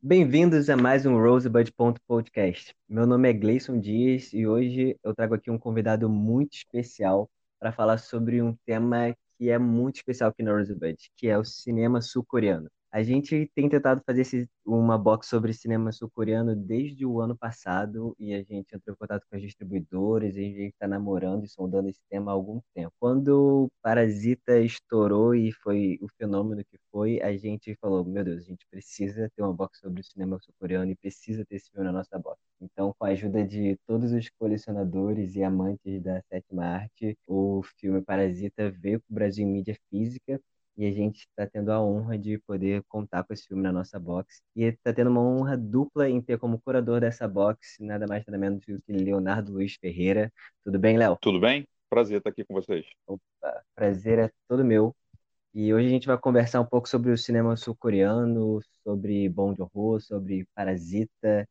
Bem-vindos a mais um Rosebud Podcast. Meu nome é Gleison Dias e hoje eu trago aqui um convidado muito especial para falar sobre um tema que é muito especial aqui no Rosebud, que é o cinema sul-coreano. A gente tem tentado fazer esse, uma box sobre cinema sul-coreano desde o ano passado e a gente entrou em contato com as distribuidoras e a gente está namorando e sondando esse tema há algum tempo. Quando Parasita estourou e foi o fenômeno que foi, a gente falou: Meu Deus, a gente precisa ter uma box sobre o cinema sul-coreano e precisa ter esse filme na nossa box. Então, com a ajuda de todos os colecionadores e amantes da sétima arte, o filme Parasita veio para o Brasil em mídia física e a gente está tendo a honra de poder contar com esse filme na nossa box. E está tendo uma honra dupla em ter como curador dessa box nada mais nada menos do que Leonardo Luiz Ferreira. Tudo bem, Léo? Tudo bem? Prazer estar aqui com vocês. Opa, prazer é todo meu. E hoje a gente vai conversar um pouco sobre o cinema sul-coreano, sobre Bong Joon-ho, sobre Parasita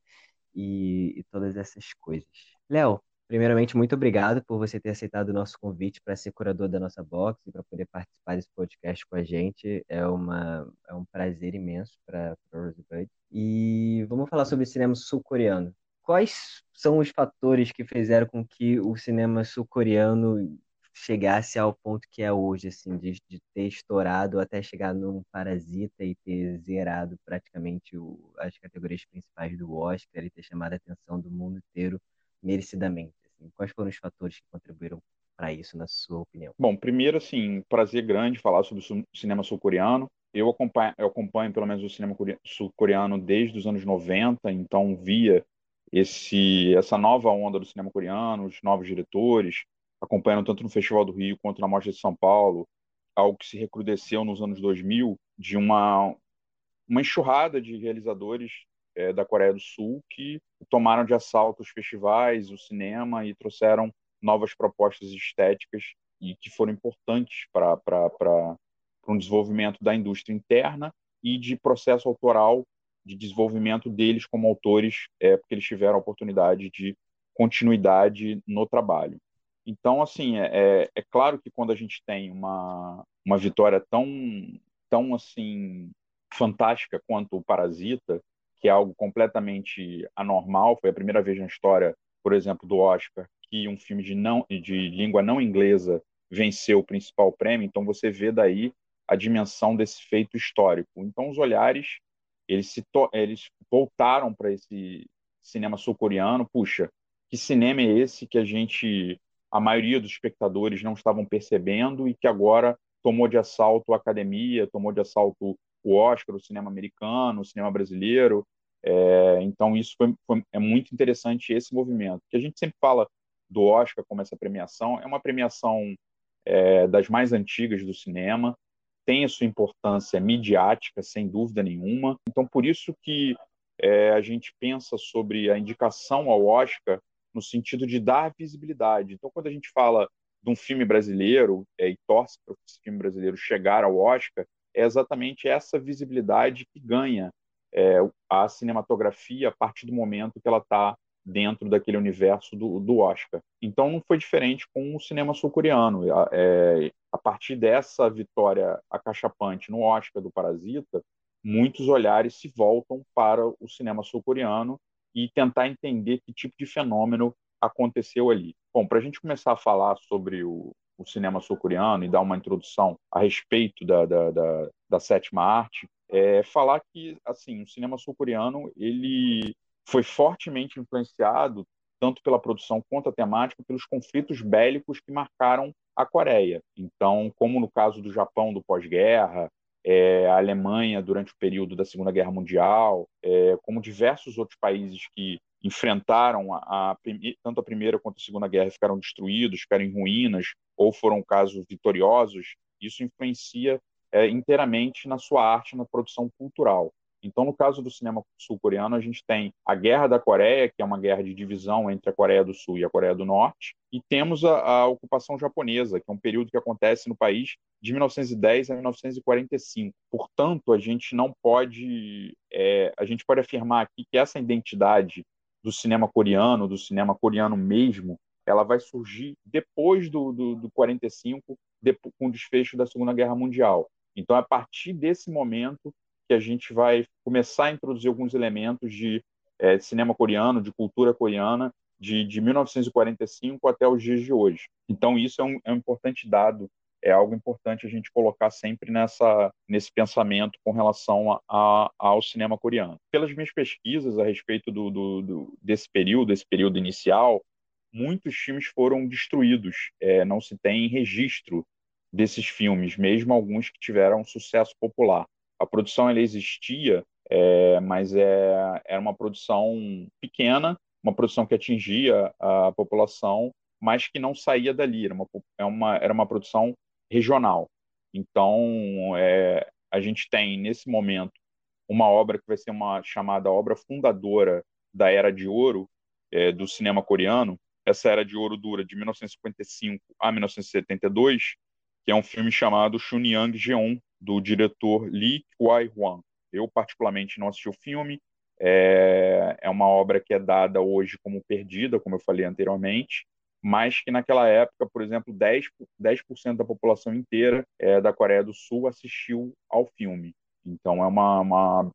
e, e todas essas coisas. Léo, Primeiramente, muito obrigado por você ter aceitado o nosso convite para ser curador da nossa box e para poder participar desse podcast com a gente. É, uma, é um prazer imenso para Rosebud. E vamos falar sobre cinema sul-coreano. Quais são os fatores que fizeram com que o cinema sul-coreano chegasse ao ponto que é hoje, assim, de, de ter estourado até chegar num Parasita e ter zerado praticamente o, as categorias principais do Oscar e ter chamado a atenção do mundo inteiro merecidamente? Assim? Quais foram os fatores que contribuíram para isso, na sua opinião? Bom, primeiro, assim, prazer grande falar sobre o cinema sul-coreano. Eu acompanho, eu acompanho, pelo menos, o cinema sul-coreano desde os anos 90, então via esse, essa nova onda do cinema coreano, os novos diretores, acompanhando tanto no Festival do Rio quanto na Mostra de São Paulo, algo que se recrudesceu nos anos 2000, de uma, uma enxurrada de realizadores é, da Coreia do Sul que tomaram de assalto os festivais, o cinema e trouxeram novas propostas estéticas e que foram importantes para um desenvolvimento da indústria interna e de processo autoral de desenvolvimento deles como autores, é, porque eles tiveram a oportunidade de continuidade no trabalho. Então, assim, é, é, é claro que quando a gente tem uma, uma vitória tão, tão assim fantástica quanto o Parasita, que é algo completamente anormal. Foi a primeira vez na história, por exemplo, do Oscar, que um filme de, não, de língua não inglesa venceu o principal prêmio. Então você vê daí a dimensão desse feito histórico. Então os olhares eles se eles voltaram para esse cinema sul-coreano. Puxa, que cinema é esse que a gente a maioria dos espectadores não estavam percebendo e que agora tomou de assalto a academia, tomou de assalto o Oscar, o cinema americano, o cinema brasileiro. É, então, isso foi, foi, é muito interessante esse movimento. Que a gente sempre fala do Oscar como essa premiação, é uma premiação é, das mais antigas do cinema, tem a sua importância midiática, sem dúvida nenhuma. Então, por isso que é, a gente pensa sobre a indicação ao Oscar no sentido de dar visibilidade. Então, quando a gente fala de um filme brasileiro é, e torce para esse filme brasileiro chegar ao Oscar, é exatamente essa visibilidade que ganha é, a cinematografia a partir do momento que ela está dentro daquele universo do, do, Oscar. Então não foi diferente com o cinema sul-coreano. É, a partir dessa vitória acachapante no Oscar do Parasita, muitos olhares se voltam para o cinema sul-coreano e tentar entender que tipo de fenômeno aconteceu ali. Bom, para a gente começar a falar sobre o, o cinema sul-coreano e dar uma introdução a respeito da, da, da, da sétima arte, é falar que assim o cinema sul-coreano ele foi fortemente influenciado tanto pela produção quanto a temática pelos conflitos bélicos que marcaram a Coreia. Então, como no caso do Japão do pós-guerra, é, a Alemanha durante o período da Segunda Guerra Mundial, é, como diversos outros países que enfrentaram a, a, tanto a primeira quanto a segunda guerra ficaram destruídos, ficaram em ruínas ou foram casos vitoriosos, isso influencia é, inteiramente na sua arte, na produção cultural. Então, no caso do cinema sul-coreano, a gente tem a Guerra da Coreia, que é uma guerra de divisão entre a Coreia do Sul e a Coreia do Norte, e temos a, a ocupação japonesa, que é um período que acontece no país de 1910 a 1945. Portanto, a gente não pode, é, a gente pode afirmar aqui que essa identidade do cinema coreano, do cinema coreano mesmo, ela vai surgir depois do, do, do 45, depois, com o desfecho da Segunda Guerra Mundial. Então, é a partir desse momento que a gente vai começar a introduzir alguns elementos de, é, cinema coreano, de cultura coreana, de, de 1945 até os dias de hoje. Então, isso é um, é um importante dado é algo importante a gente colocar sempre nessa, nesse pensamento com relação a, a, ao cinema coreano. Pelas minhas pesquisas a respeito do, do, do, desse período, desse período inicial, muitos filmes foram destruídos. É, não se tem registro desses filmes, mesmo alguns que tiveram sucesso popular. A produção ela existia, é, mas é, era uma produção pequena, uma produção que atingia a população, mas que não saía dali. Era uma, é era uma produção regional. Então, é, a gente tem, nesse momento, uma obra que vai ser uma chamada obra fundadora da Era de Ouro é, do cinema coreano. Essa Era de Ouro dura de 1955 a 1972, que é um filme chamado Chunyang Jeon, do diretor Lee Kwai-hwan. Eu, particularmente, não assisti o filme. É, é uma obra que é dada hoje como perdida, como eu falei anteriormente, mas que naquela época, por exemplo, 10%, 10 da população inteira é, da Coreia do Sul assistiu ao filme. Então é uma, uma,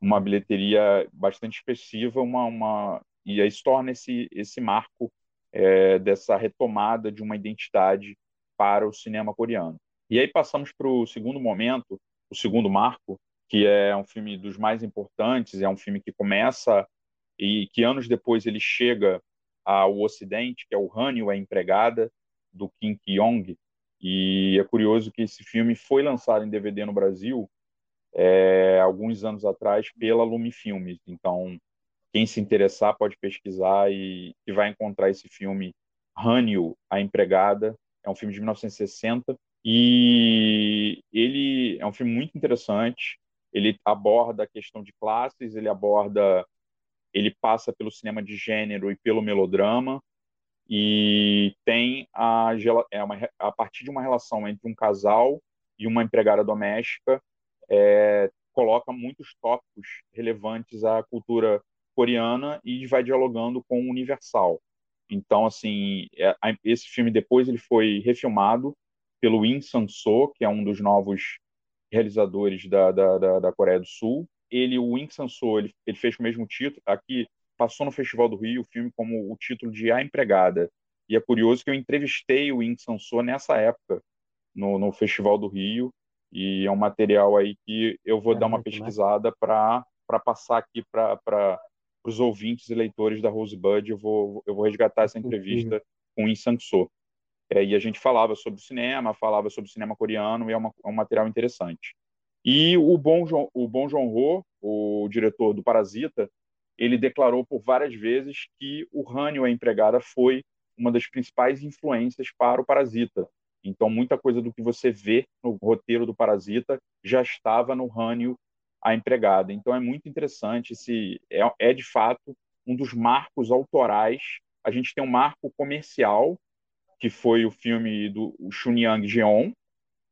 uma bilheteria bastante expressiva, uma, uma, e isso torna esse, esse marco é, dessa retomada de uma identidade para o cinema coreano. E aí passamos para o segundo momento, o segundo marco, que é um filme dos mais importantes, é um filme que começa e que anos depois ele chega ao Ocidente, que é o Hanyu, a empregada do Kim Kyong. E é curioso que esse filme foi lançado em DVD no Brasil é, alguns anos atrás pela Lumifilmes. Então, quem se interessar pode pesquisar e, e vai encontrar esse filme Hanyu, a empregada. É um filme de 1960 e ele é um filme muito interessante. Ele aborda a questão de classes, ele aborda ele passa pelo cinema de gênero e pelo melodrama e tem a, é uma, a partir de uma relação entre um casal e uma empregada doméstica é, coloca muitos tópicos relevantes à cultura coreana e vai dialogando com o universal. Então, assim, é, esse filme depois ele foi refilmado pelo In Sang-soo, que é um dos novos realizadores da, da, da Coreia do Sul, ele, o Wing Sansou, ele, ele fez o mesmo título. Aqui passou no Festival do Rio o filme como o título de A Empregada. E é curioso que eu entrevistei o Wing Sansou nessa época, no, no Festival do Rio. E é um material aí que eu vou é dar uma pesquisada para passar aqui para os ouvintes e leitores da Rosebud. Eu vou, eu vou resgatar essa entrevista com o In Sang-soo. É, e a gente falava sobre cinema, falava sobre cinema coreano, e é, uma, é um material interessante. E o Bom João, o Bom João Ho, o diretor do Parasita, ele declarou por várias vezes que o Rânio, a empregada, foi uma das principais influências para o Parasita. Então, muita coisa do que você vê no roteiro do Parasita já estava no Rânio, a empregada. Então, é muito interessante. Se é, é de fato um dos marcos autorais. A gente tem um marco comercial, que foi o filme do Chunyang Jeon,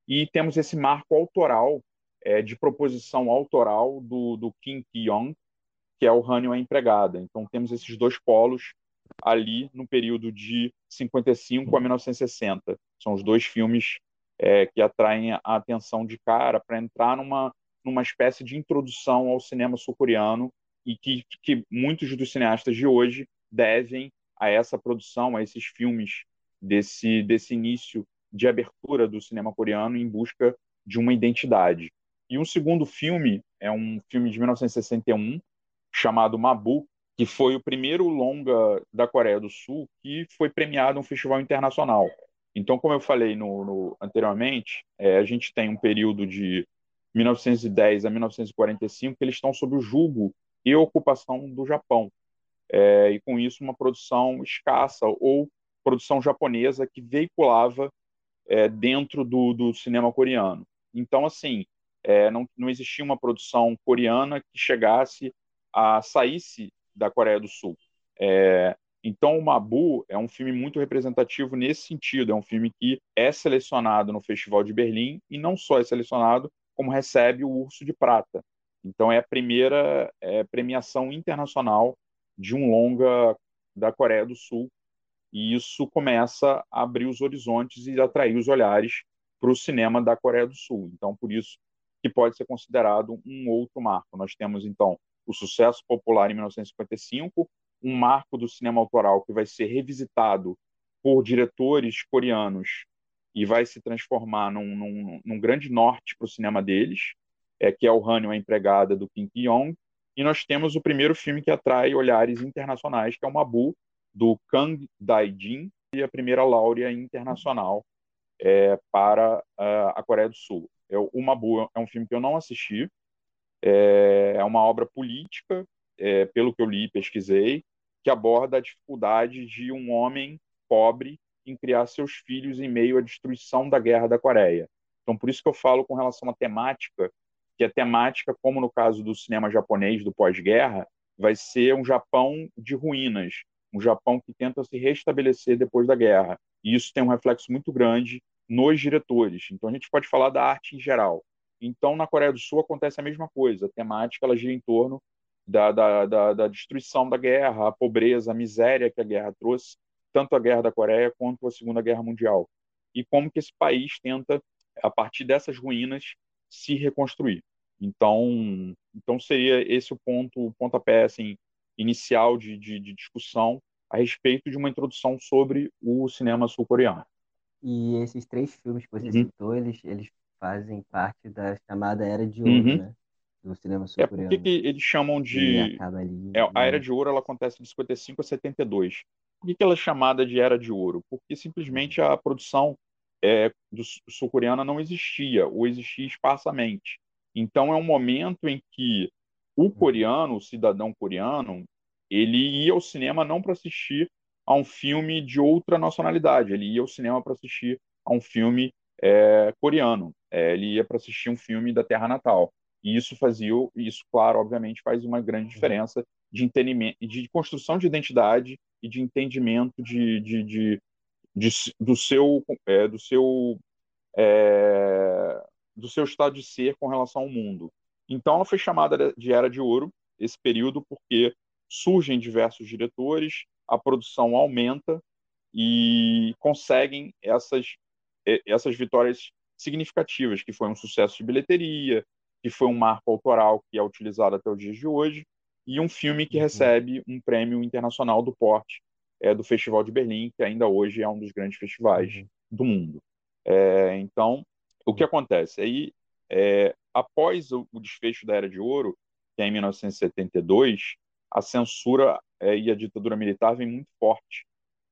e temos esse marco autoral é, de proposição autoral do, do Kim Ki-young, que é o Hanyo a Empregada. Então temos esses dois polos ali no período de 55 a 1960. São os dois filmes é, que atraem a atenção de cara para entrar numa, numa espécie de introdução ao cinema sul-coreano e que, que muitos dos cineastas de hoje devem a essa produção, a esses filmes desse, desse início de abertura do cinema coreano em busca de uma identidade. E um segundo filme é um filme de 1961 chamado Mabu, que foi o primeiro longa da Coreia do Sul que foi premiado em um festival internacional. Então, como eu falei no, no anteriormente, é, a gente tem um período de 1910 a 1945 que eles estão sob o julgo e ocupação do Japão. É, e com isso uma produção escassa ou produção japonesa que veiculava é, dentro do, do cinema coreano. Então, assim, é, não, não existia uma produção coreana que chegasse a saísse da Coreia do Sul. É, então, o Mabu é um filme muito representativo nesse sentido. É um filme que é selecionado no Festival de Berlim e não só é selecionado, como recebe o Urso de Prata. Então, é a primeira é, premiação internacional de um longa da Coreia do Sul. E isso começa a abrir os horizontes e atrair os olhares para o cinema da Coreia do Sul. Então, por isso que pode ser considerado um outro marco. Nós temos, então, o sucesso popular em 1955, um marco do cinema autoral que vai ser revisitado por diretores coreanos e vai se transformar num, num, num grande norte para o cinema deles, é, que é o Hanyo, a empregada do Kim Ki-young, e nós temos o primeiro filme que atrai olhares internacionais, que é o Mabu, do Kang Dae-jin, e a primeira Laura internacional é, para uh, a Coreia do Sul. É, o Mabu é um filme que eu não assisti, é, é uma obra política, é, pelo que eu li e pesquisei, que aborda a dificuldade de um homem pobre em criar seus filhos em meio à destruição da guerra da Coreia. Então, por isso que eu falo com relação à temática, que a temática, como no caso do cinema japonês do pós-guerra, vai ser um Japão de ruínas, um Japão que tenta se restabelecer depois da guerra. E isso tem um reflexo muito grande nos diretores. Então, a gente pode falar da arte em geral. Então, na Coreia do Sul acontece a mesma coisa. A temática ela gira em torno da, da, da, da destruição da guerra, a pobreza, a miséria que a guerra trouxe tanto a Guerra da Coreia quanto a Segunda Guerra Mundial. E como que esse país tenta, a partir dessas ruínas, se reconstruir. Então, então seria esse o ponto, o pontapé assim, inicial de, de, de discussão a respeito de uma introdução sobre o cinema sul-coreano. E esses três filmes que você uhum. citou, eles, eles fazem parte da chamada Era de Ouro, uhum. né? Do cinema sul-coreano. É, por que eles chamam de... Ali, é, a Era de Ouro ela acontece de 55 a 72. Por que ela é chamada de Era de Ouro? Porque simplesmente a produção é, do sul-coreana não existia, ou existia esparsamente. Então é um momento em que o coreano, o cidadão coreano, ele ia ao cinema não para assistir a um filme de outra nacionalidade, ele ia ao cinema para assistir a um filme é, coreano, é, ele ia para assistir um filme da terra natal. E isso fazia, isso, claro, obviamente, faz uma grande diferença de entendimento, de construção de identidade e de entendimento de, de, de, de do seu é, do seu é, do seu estado de ser com relação ao mundo. Então, ela foi chamada de Era de Ouro esse período porque surgem diversos diretores, a produção aumenta e conseguem essas essas vitórias significativas, que foi um sucesso de bilheteria, que foi um marco autoral que é utilizado até os dias de hoje, e um filme que uhum. recebe um prêmio internacional do porte é, do Festival de Berlim, que ainda hoje é um dos grandes festivais uhum. do mundo. É, então, o que uhum. acontece? Aí, é, após o, o, desfecho da Era de Ouro, que é em 1972, a censura é, e a ditadura militar vem muito forte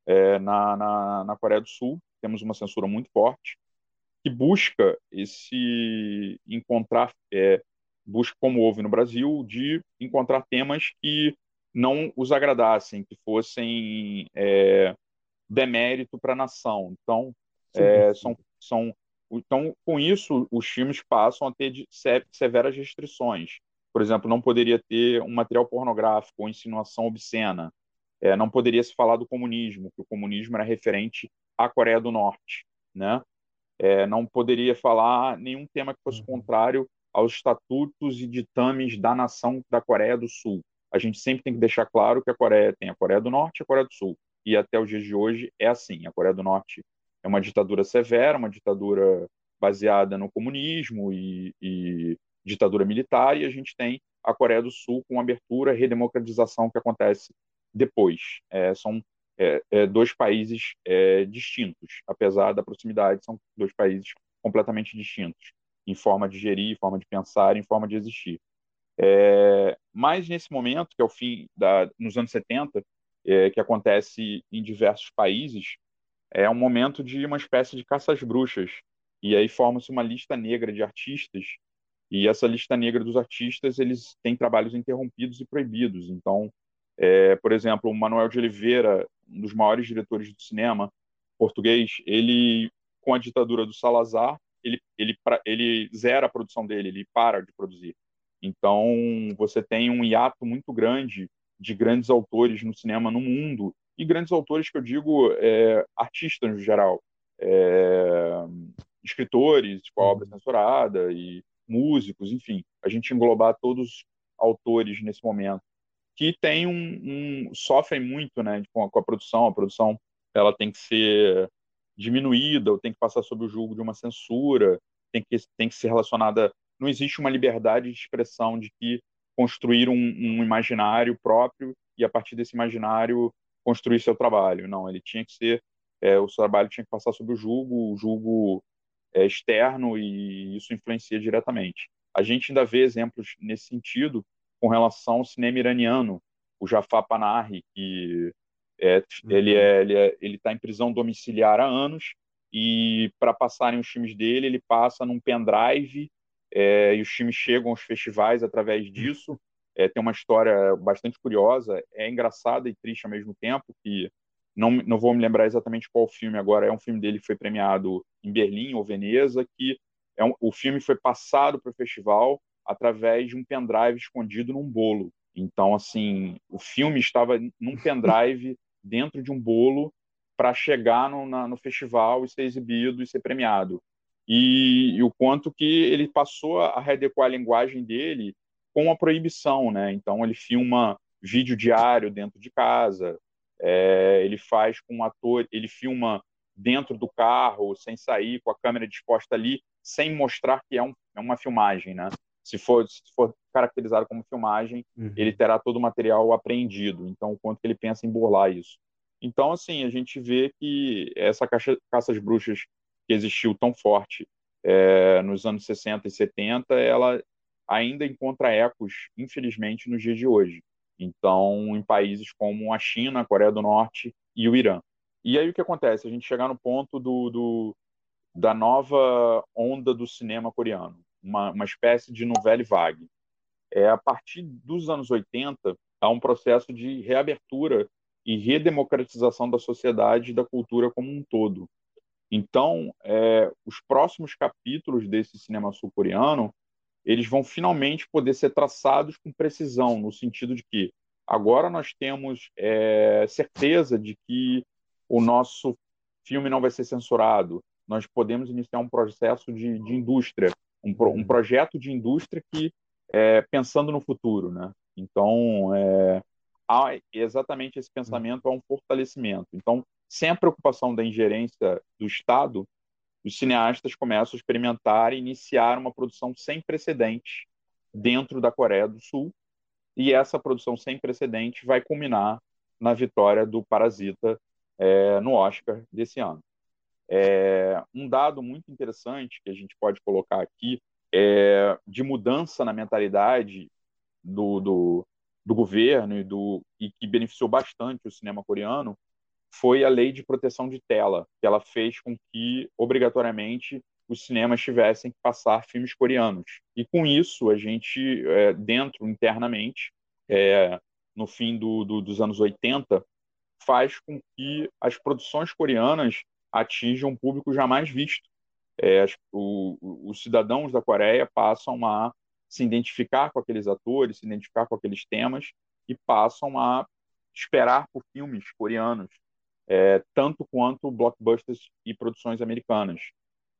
é, na, na, na Coreia do Sul. Temos uma censura muito forte que busca esse encontrar é, busca, como houve no Brasil, de encontrar temas que não os agradassem, que fossem é, demérito para a nação. Então, é, são, são, então, com isso, os filmes passam a ter severas restrições. Por exemplo, não poderia ter um material pornográfico ou insinuação obscena. É, não poderia se falar do comunismo, que o comunismo era referente à Coreia do Norte. Né? É, não poderia falar nenhum tema que fosse uhum. contrário aos estatutos e ditames da nação da Coreia do Sul. A gente sempre tem que deixar claro que a Coreia tem a Coreia do Norte e a Coreia do Sul. E até os dias de hoje é assim. A Coreia do Norte é uma ditadura severa, uma ditadura baseada no comunismo e, e ditadura militar, e a gente tem a Coreia do Sul com abertura e redemocratização que acontece depois. É, são é, é, dois países é, distintos, apesar da proximidade, são dois países completamente distintos em forma de gerir, em forma de pensar, em forma de existir. É, mas nesse momento, que é o fim da, nos anos 70, é, que acontece em diversos países, é um momento de uma espécie de caça às bruxas. E aí forma-se uma lista negra de artistas, e essa lista negra dos artistas, eles têm trabalhos interrompidos e proibidos. Então, é, por exemplo, o Manuel de Oliveira, um dos maiores diretores do cinema português, ele, com a ditadura do Salazar, ele, ele, ele zera a produção dele, ele para de produzir. Então, você tem um hiato muito grande de grandes autores no cinema no mundo, e grandes autores que eu digo é, artistas no geral, é, escritores, tipo, a obra uhum. censurada, e músicos, enfim, a gente englobar todos autores nesse momento, que tem um, um sofrem muito né, com a, com a produção, a produção ela tem que ser diminuída ou tem que passar sob o julgo de uma censura, tem que, tem que ser relacionada não existe uma liberdade de expressão de que construir um, um imaginário próprio e a partir desse imaginário construir seu trabalho. Não, ele tinha que ser é, o trabalho tinha que passar sob o julgo, o julgo é, externo e isso influencia diretamente. A gente ainda vê exemplos nesse sentido com relação ao cinema iraniano, o Jafar Panahi, que é, uhum. ele é, ele é, está em prisão domiciliar há anos e para passarem os filmes dele ele passa num pendrive é, e os filmes chegam aos festivais através disso. É, tem uma história bastante curiosa, é engraçada e triste ao mesmo tempo que não, não vou me lembrar exatamente qual filme agora, é um filme dele que foi premiado em Berlim ou Veneza, que é um, o filme foi passado para o festival através de um pendrive escondido num bolo. Então, assim, o filme estava num pendrive dentro de um bolo para chegar no, na, no festival e ser exibido e ser premiado. E, e, o quanto que ele passou a readequar a linguagem dele com a proibição, né? Então, ele filma vídeo diário dentro de casa, é, ele faz com um ator, ele filma dentro do carro, sem sair, com a câmera disposta ali, sem mostrar que é, um, é uma filmagem, né? Se for, se for caracterizado como filmagem, uhum. ele terá todo o material apreendido. Então, o quanto que ele pensa em burlar isso. Então, assim, a gente vê que essa caça, caça às bruxas que existiu tão forte é, nos anos 60 e 70, ela ainda encontra ecos, infelizmente, nos dias de hoje. Então, em países como a China, a Coreia do Norte e o Irã. E aí o que acontece? A gente chegar no ponto do, do da nova onda do cinema coreano, uma, uma espécie de novela vague. É, a partir dos anos 80, há um processo de reabertura e redemocratização da sociedade e da cultura como um todo. Então, é, os próximos capítulos desse cinema sul-coreano eles vão finalmente poder ser traçados com precisão, no sentido de que agora nós temos é, certeza de que o nosso filme não vai ser censurado, nós podemos iniciar um processo de, de indústria, um, um, uhum. projeto de indústria que é, pensando no futuro, né? Então, é, há exatamente esse pensamento, há um fortalecimento. Então, sem a preocupação da ingerência do Estado, os cineastas começam a experimentar e iniciar uma produção sem precedentes dentro da Coreia do Sul. E essa produção sem precedentes vai culminar na vitória do Parasita é, no Oscar desse ano. É, um dado muito interessante que a gente pode colocar aqui é de mudança na mentalidade do, do, do governo e, do, e que beneficiou bastante o cinema coreano foi a lei de proteção de tela, que ela fez com que, obrigatoriamente, os cinemas tivessem que passar filmes coreanos. E com isso, a gente, é, dentro, internamente, é, no fim do, do, dos anos 80, faz com que as produções coreanas atinjam um público jamais visto. É, o, os cidadãos da Coreia passam a se identificar com aqueles atores, se identificar com aqueles temas e passam a esperar por filmes coreanos é, tanto quanto blockbusters e produções americanas,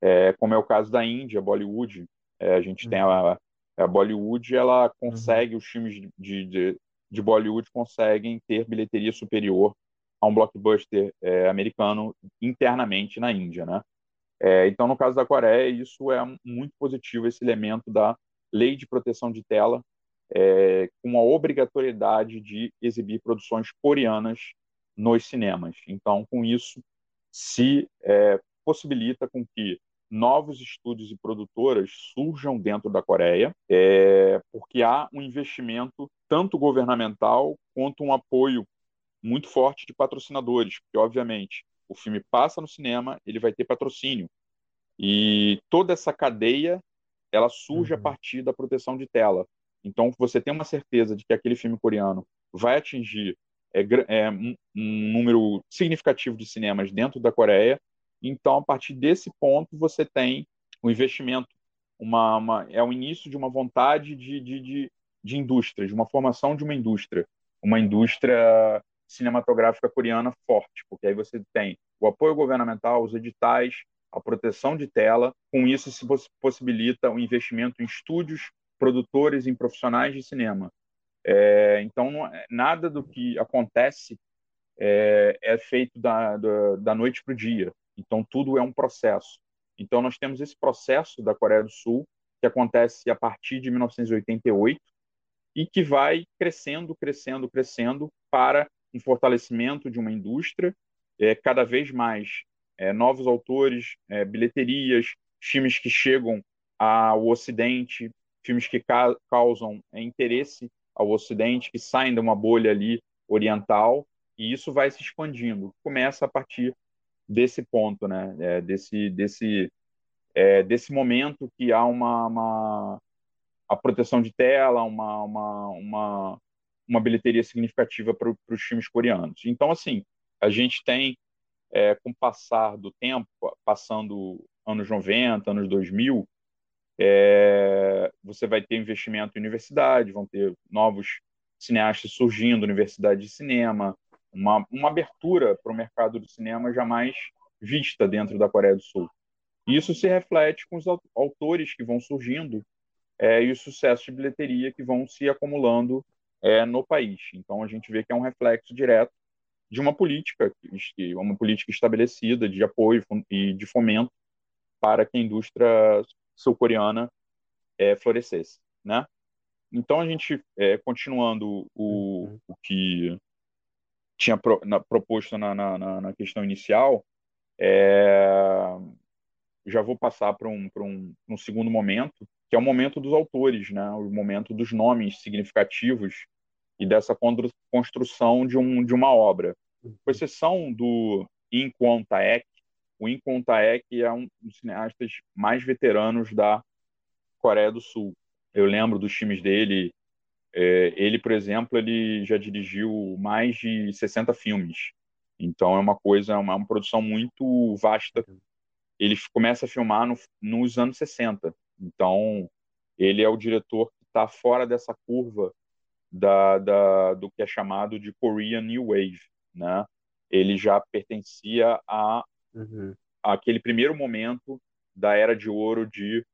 é, como é o caso da Índia, Bollywood. É, a gente uhum. tem a, a, Bollywood, ela consegue, uhum. os filmes de, de, de, Bollywood conseguem ter bilheteria superior a um blockbuster é, americano internamente na Índia, né? É, então, no caso da Coreia, isso é muito positivo, esse elemento da lei de proteção de tela, é, com a obrigatoriedade de exibir produções coreanas nos cinemas. Então, com isso, se é, possibilita com que novos estúdios e produtoras surjam dentro da Coreia, é, porque há um investimento tanto governamental quanto um apoio muito forte de patrocinadores, porque obviamente o filme passa no cinema, ele vai ter patrocínio e toda essa cadeia ela surge uhum. a partir da proteção de tela. Então você tem uma certeza de que aquele filme coreano vai atingir é, é um, um número significativo de cinemas dentro da Coreia. Então, a partir desse ponto, você tem o um investimento, uma, uma, é o início de uma vontade de, de, de, de indústria, de uma formação de uma indústria, uma indústria cinematográfica coreana forte, porque aí você tem o apoio governamental, os editais, a proteção de tela. Com isso, se possibilita o investimento em estúdios, produtores, em profissionais de cinema. É, então, é, nada do que acontece é, é feito da, da, da noite para o dia. Então, tudo é um processo. Então, nós temos esse processo da Coreia do Sul que acontece a partir de 1988 e que vai crescendo, crescendo, crescendo para um fortalecimento de uma indústria, é, cada vez mais é, novos autores, é, bilheterias, filmes que chegam ao Ocidente, filmes que ca causam é, interesse ao Ocidente, que saem de uma bolha ali oriental, e isso vai se expandindo. Começa a partir desse ponto, né? É, desse, desse, é, desse momento que há uma, uma a proteção de tela, uma, uma, uma, uma bilheteria significativa para os filmes coreanos. Então, assim, a gente tem, é, com o passar do tempo, passando anos 90, anos 2000, é, você vai ter investimento em universidade, vão ter novos cineastas surgindo, universidade de cinema, uma, uma abertura para o mercado do cinema jamais vista dentro da Coreia do Sul. Isso se reflete com os autores que vão surgindo é, e o sucesso de bilheteria que vão se acumulando é, no país. Então a gente vê que é um reflexo direto de uma política, uma política estabelecida de apoio e de fomento para que a indústria sul-coreana é, florescesse, né? Então a gente, é, continuando o, uhum. o que tinha pro, na, proposto na, na, na, questão inicial, é, já vou passar para um, um, um segundo momento, que é o momento dos autores, né? o momento dos nomes significativos e dessa construção de, um, de uma obra. Com exceção do Inkwon Taek, o Inkwon Taek é um dos cineastas mais veteranos da Coreia do Sul. Eu lembro dos filmes dele. É, ele, por exemplo, ele já dirigiu mais de 60 filmes. Então é uma coisa, é uma, uma produção muito vasta. Ele começa a filmar no, nos anos 60. Então, ele é o diretor que está fora dessa curva da, da, do que é chamado de Korean New Wave, né? Ele já pertencia a uhum. aquele primeiro momento da era de ouro de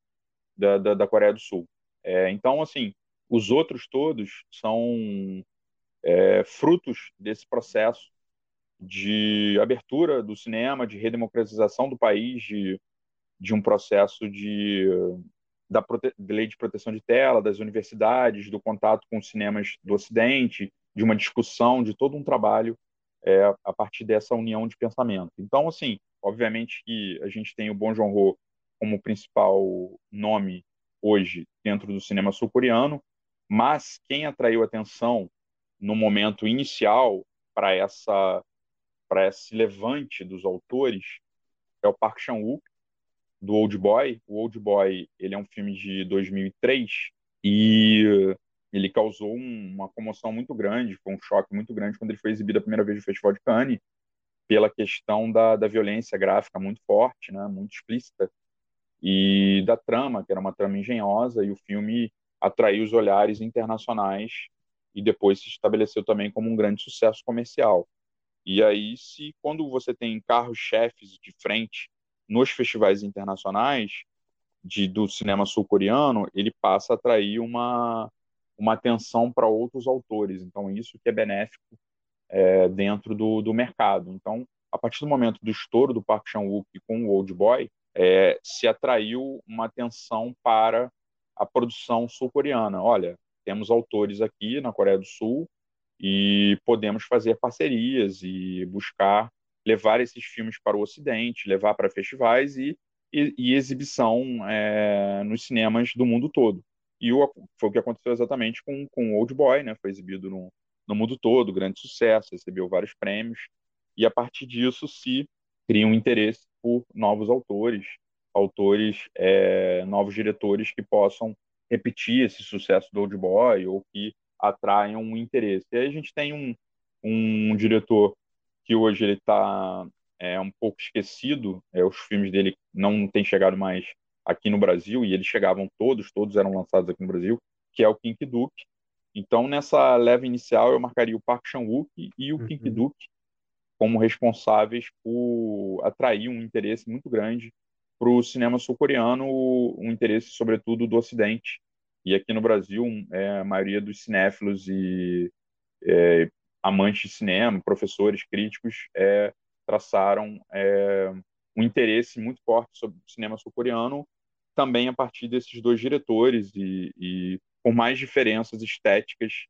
da, da, da Coreia do Sul. É, então, assim, os outros todos são é, frutos desse processo de abertura do cinema, de redemocratização do país, de, de um processo de da, lei de proteção de tela, das universidades, do contato com os cinemas do Ocidente, de uma discussão, de todo um trabalho é, a partir dessa união de pensamento. Então, assim, obviamente que a gente tem o Bong Joon-ho como principal nome hoje dentro do cinema sul-coreano, mas quem atraiu atenção no momento inicial para essa para esse levante dos autores é o Park Chan-wook, do Old Boy. O Old Boy ele é um filme de 2003 e ele causou um, uma comoção muito grande, foi um choque muito grande quando ele foi exibido a primeira vez no Festival de Cannes, pela questão da, da violência gráfica muito forte, né, muito explícita, e da trama, que era uma trama engenhosa, e o filme atraiu os olhares internacionais e depois se estabeleceu também como um grande sucesso comercial. E aí, se quando você tem carros-chefes de frente nos festivais internacionais de, do cinema sul-coreano, ele passa a atrair uma, uma atenção para outros autores. Então, isso que é benéfico é, dentro do, do mercado. Então, a partir do momento do estouro do Park Chan-wook com o Old Boy, é, se atraiu uma atenção para a produção sul-coreana. Olha, temos autores aqui na Coreia do Sul e podemos fazer parcerias e buscar levar esses filmes para o Ocidente, levar para festivais e, e, e exibição é, nos cinemas do mundo todo. E o, foi o que aconteceu exatamente com, com Old Boy, né? Foi exibido no, no mundo todo, grande sucesso, recebeu vários prêmios. E a partir disso se cria um interesse por novos autores, autores, é, novos diretores que possam repetir esse sucesso do Old Boy ou que atraiam um interesse. E aí a gente tem um, um diretor que hoje ele está é, um pouco esquecido. É, os filmes dele não têm chegado mais aqui no Brasil e eles chegavam todos, todos eram lançados aqui no Brasil, que é o Kink Duke. Então, nessa leva inicial, eu marcaria o Park Chan-wook e o uhum. Kink Duke como responsáveis por atrair um interesse muito grande para o cinema sul-coreano, um interesse, sobretudo, do Ocidente. E aqui no Brasil, é, a maioria dos cinéfilos e é, amantes de cinema, professores, críticos, é, traçaram é, um interesse muito forte sobre o cinema sul-coreano, também a partir desses dois diretores e, e por mais diferenças estéticas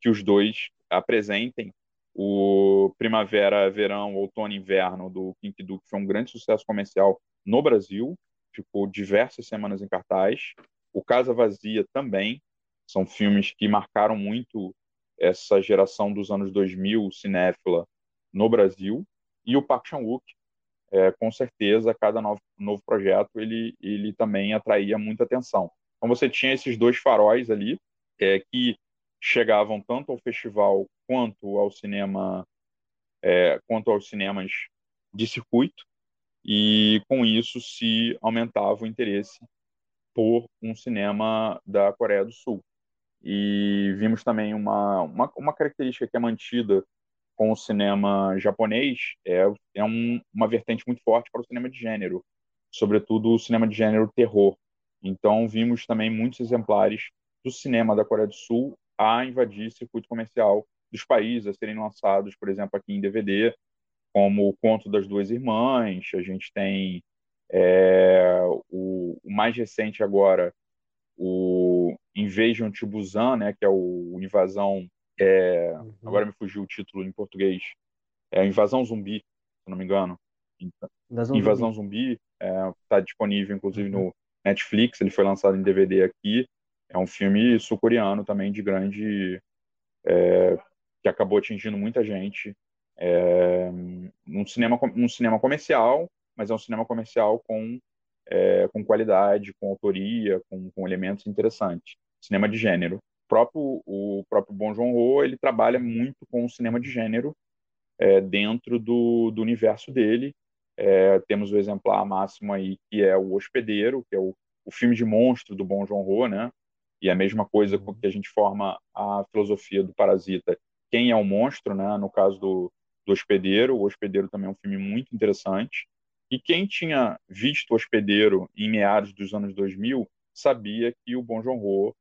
que os dois apresentem. O Primavera, Verão, Outono e Inverno do King Duke foi um grande sucesso comercial no Brasil, ficou diversas semanas em cartaz. O Casa Vazia também, são filmes que marcaram muito essa geração dos anos 2000 cinéfila no Brasil. E o Park Chan-wook, é, com certeza, cada novo, novo projeto ele, ele também atraía muita atenção. Então você tinha esses dois faróis ali é, que chegavam tanto ao festival quanto ao cinema, é, quanto aos cinemas de circuito, e com isso se aumentava o interesse por um cinema da Coreia do Sul. E vimos também uma, uma, uma característica que é mantida com o cinema japonês, é, é um, uma vertente muito forte para o cinema de gênero, sobretudo o cinema de gênero terror. Então, vimos também muitos exemplares do cinema da Coreia do Sul a invadir circuito comercial dos países, a serem lançados, por exemplo, aqui em DVD, como o Conto das Duas Irmãs, a gente tem é, o, o, mais recente agora, o Invasion to Busan, né, que é o Invasão, é, uhum. agora me fugiu o título em português, é Invasão Zumbi, se não me engano. Invasão, Invasão Zumbi está é, disponível, inclusive, uhum. no Netflix, ele foi lançado em DVD aqui, é um filme sul-coreano também de grande. É, que acabou atingindo muita gente. É, um, cinema, um cinema comercial, mas é um cinema comercial com, é, com qualidade, com autoria, com, com elementos interessantes. Cinema de gênero. O próprio, o próprio Bong Joon-ho, ele trabalha muito com o cinema de gênero é, dentro do, do universo dele. É, temos o exemplar máximo aí, que é O Hospedeiro, que é o, o filme de monstro do Bong Joon-ho, né? E a mesma coisa com que a gente forma a filosofia do Parasita. Quem é o monstro, né? No caso do, do Hospedeiro, o Hospedeiro também é um filme muito interessante. E quem tinha visto o Hospedeiro em meados dos anos 2000 sabia que o Bong Joon-ho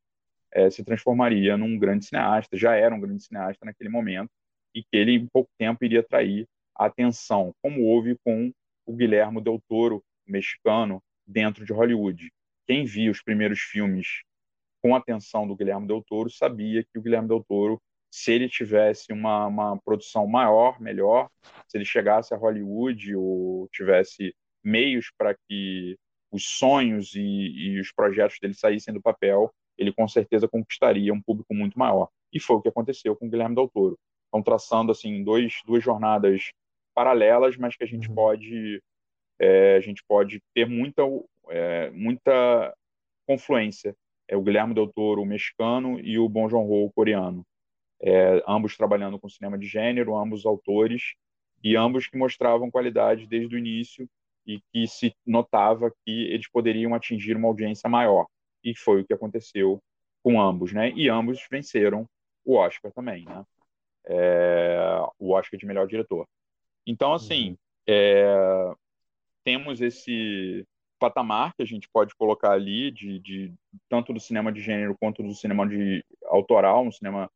é, se transformaria num grande cineasta, já era um grande cineasta naquele momento, e que ele em pouco tempo iria atrair a atenção, como houve com o Guilherme Del Toro, mexicano, dentro de Hollywood. Quem viu os primeiros filmes com atenção do Guilherme Del Toro, sabia que o Guilherme Del Toro, se ele tivesse uma, uma produção maior, melhor, se ele chegasse a Hollywood ou tivesse meios para que os sonhos e, e os projetos dele saíssem do papel, ele com certeza conquistaria um público muito maior. E foi o que aconteceu com o Guilherme Del Toro. Estão traçando assim dois, duas jornadas paralelas, mas que a gente uhum. pode é, a gente pode ter muita é, muita confluência é o Guilherme Del Toro, o mexicano, e o Bong Joon-ho, o coreano. É, ambos trabalhando com cinema de gênero, ambos autores, e ambos que mostravam qualidade desde o início e que se notava que eles poderiam atingir uma audiência maior. E foi o que aconteceu com ambos, né? E ambos venceram o Oscar também, né? É, o Oscar de melhor diretor. Então, assim, uhum. é, temos esse patamar que a gente pode colocar ali, de, de tanto do cinema de gênero quanto do cinema de autoral, um cinema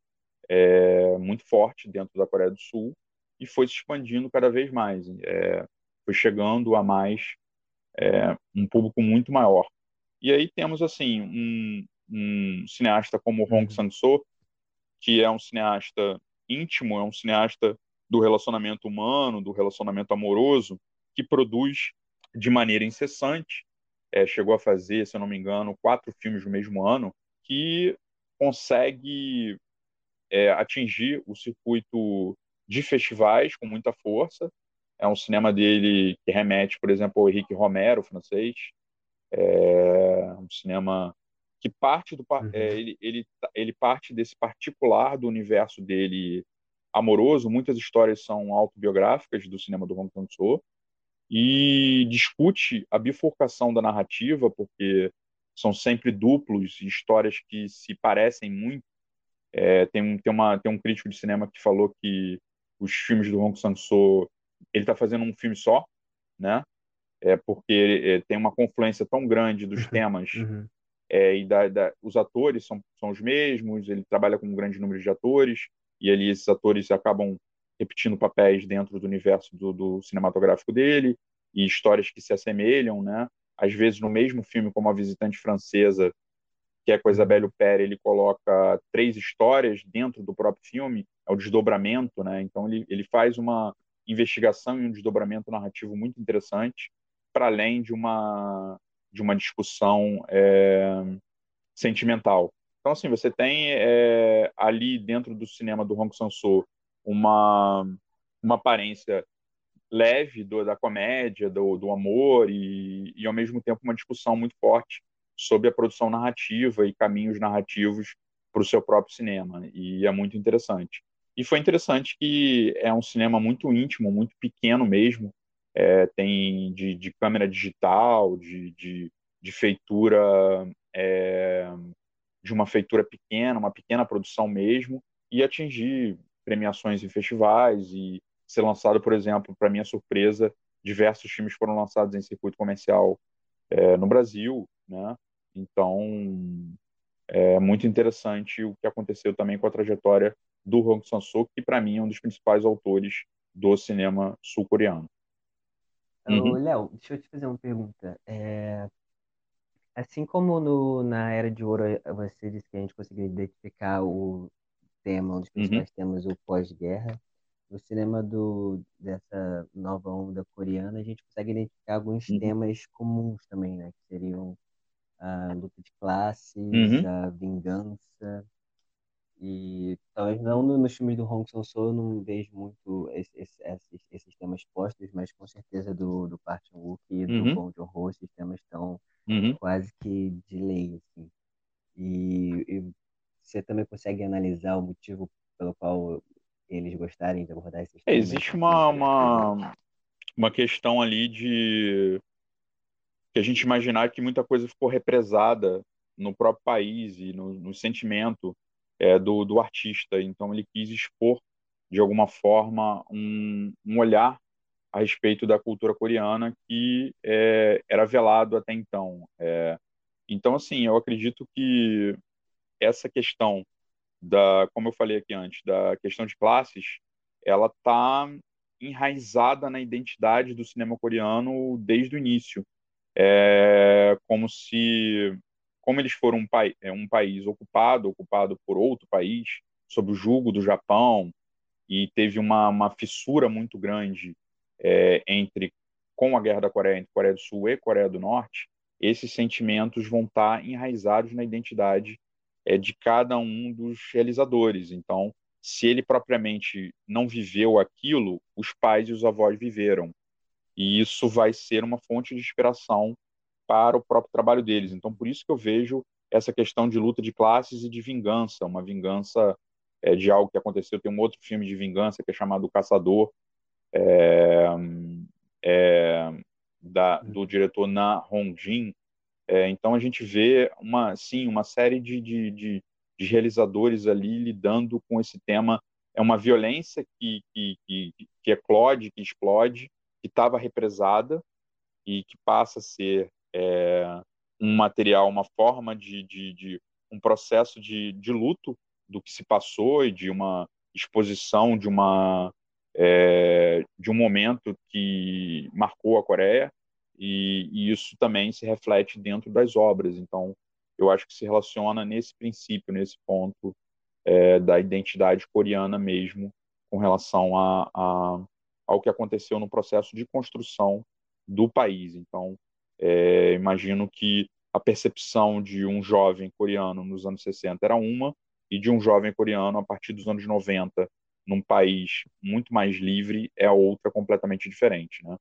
é, muito forte dentro da Coreia do Sul, e foi se expandindo cada vez mais. É, foi chegando a mais é, um público muito maior. E aí temos assim um, um cineasta como Hong uhum. Sang-soo, que é um cineasta íntimo, é um cineasta do relacionamento humano, do relacionamento amoroso, que produz de maneira incessante. É, chegou a fazer, se eu não me engano, quatro filmes no mesmo ano, que consegue é, atingir o circuito de festivais com muita força. É um cinema dele que remete, por exemplo, ao Henrique Romero, francês. É um cinema que parte do uhum. é, ele, ele, ele parte desse particular do universo dele amoroso. Muitas histórias são autobiográficas do cinema do Hong Kong-soo e discute a bifurcação da narrativa, porque são sempre duplos, histórias que se parecem muito. É, tem, tem, uma, tem um crítico de cinema que falou que os filmes do Hong Sang-soo, ele está fazendo um filme só, né? É porque é, tem uma confluência tão grande dos uhum. temas uhum. é, e da, da, os atores são, são os mesmos, ele trabalha com um grande número de atores e ali esses atores acabam repetindo papéis dentro do universo do, do cinematográfico dele e histórias que se assemelham, né? às vezes no mesmo filme, como A Visitante Francesa, que é com a Isabelle Huppert, ele coloca três histórias dentro do próprio filme, é o desdobramento, né? Então ele, ele faz uma investigação e um desdobramento narrativo muito interessante, para além de uma de uma discussão é, sentimental. Então assim, você tem é, ali dentro do cinema do Hong Sang-soo uma uma aparência leve do, da comédia, do, do amor e, e ao mesmo tempo uma discussão muito forte sobre a produção narrativa e caminhos narrativos para o seu próprio cinema. E é muito interessante. E foi interessante que é um cinema muito íntimo, muito pequeno mesmo. É, tem de, de, câmera digital, de, de, de feitura, é, de uma feitura pequena, uma pequena produção mesmo, e atingir premiações em festivais e ser lançado, por exemplo, para minha surpresa, diversos filmes foram lançados em circuito comercial é, no Brasil, né? Então, é muito interessante o que aconteceu também com a trajetória do Hong Sang-soo, que para mim é um dos principais autores do cinema sul-coreano. Uhum. Léo, deixa eu te fazer uma pergunta. É... Assim como no, na Era de Ouro você disse que a gente conseguiu identificar o tema, um dos uhum. principais uhum. temas, o pós-guerra, no cinema do, dessa nova onda coreana, a gente consegue identificar alguns uhum. temas comuns também, né? Que seriam a luta de classes, uhum. a vingança. E talvez não nos filmes do Hong Sang-soo eu não vejo muito esses, esses, esses, temas postos, mas com certeza do, do Park Chan-wook e do uhum. Bong Joon-ho esses temas estão uhum. quase que de lei, assim. E, e, você também consegue analisar o motivo pelo qual eles gostarem de abordar esses é, temas? Existe uma, uma, uma questão ali de que a gente imaginar que muita coisa ficou represada no próprio país e no, no sentimento é, do, do artista. Então ele quis expor de alguma forma um, um olhar a respeito da cultura coreana que é, era velado até então. É, então, assim, eu acredito que essa questão da, como eu falei aqui antes, da questão de classes, ela está enraizada na identidade do cinema coreano desde o início é como se, como eles foram um, é, um país ocupado, ocupado por outro país, sob o jugo do Japão, e teve uma, uma fissura muito grande é, entre com a guerra da Coreia entre Coreia do Sul e Coreia do Norte, esses sentimentos vão estar enraizados na identidade é, de cada um dos realizadores. Então, se ele propriamente não viveu aquilo, os pais e os avós viveram e isso vai ser uma fonte de inspiração para o próprio trabalho deles. Então, por isso que eu vejo essa questão de luta de classes e de vingança, uma vingança é, de algo que aconteceu. Tem um outro filme de vingança que é chamado O Caçador, é, é, da, do diretor Na Hongjin. É, então a gente vê uma, sim, uma série de, de, de, de, realizadores ali lidando com esse tema. É uma violência que, que, que, que eclode, que explode, que estava represada e que passa a ser é, um material, uma forma de, de, de um processo de, de, luto do que se passou e de uma exposição de uma é, de um momento que marcou a Coreia e, e, isso também se reflete dentro das obras. Então, eu acho que se relaciona nesse princípio, nesse ponto é, da identidade coreana mesmo, com relação a, a, ao que aconteceu no processo de construção do país. Então, é, imagino que a percepção de um jovem coreano nos anos 60 era uma, e de um jovem coreano a partir dos anos 90, num país muito mais livre, é outra completamente diferente. Né?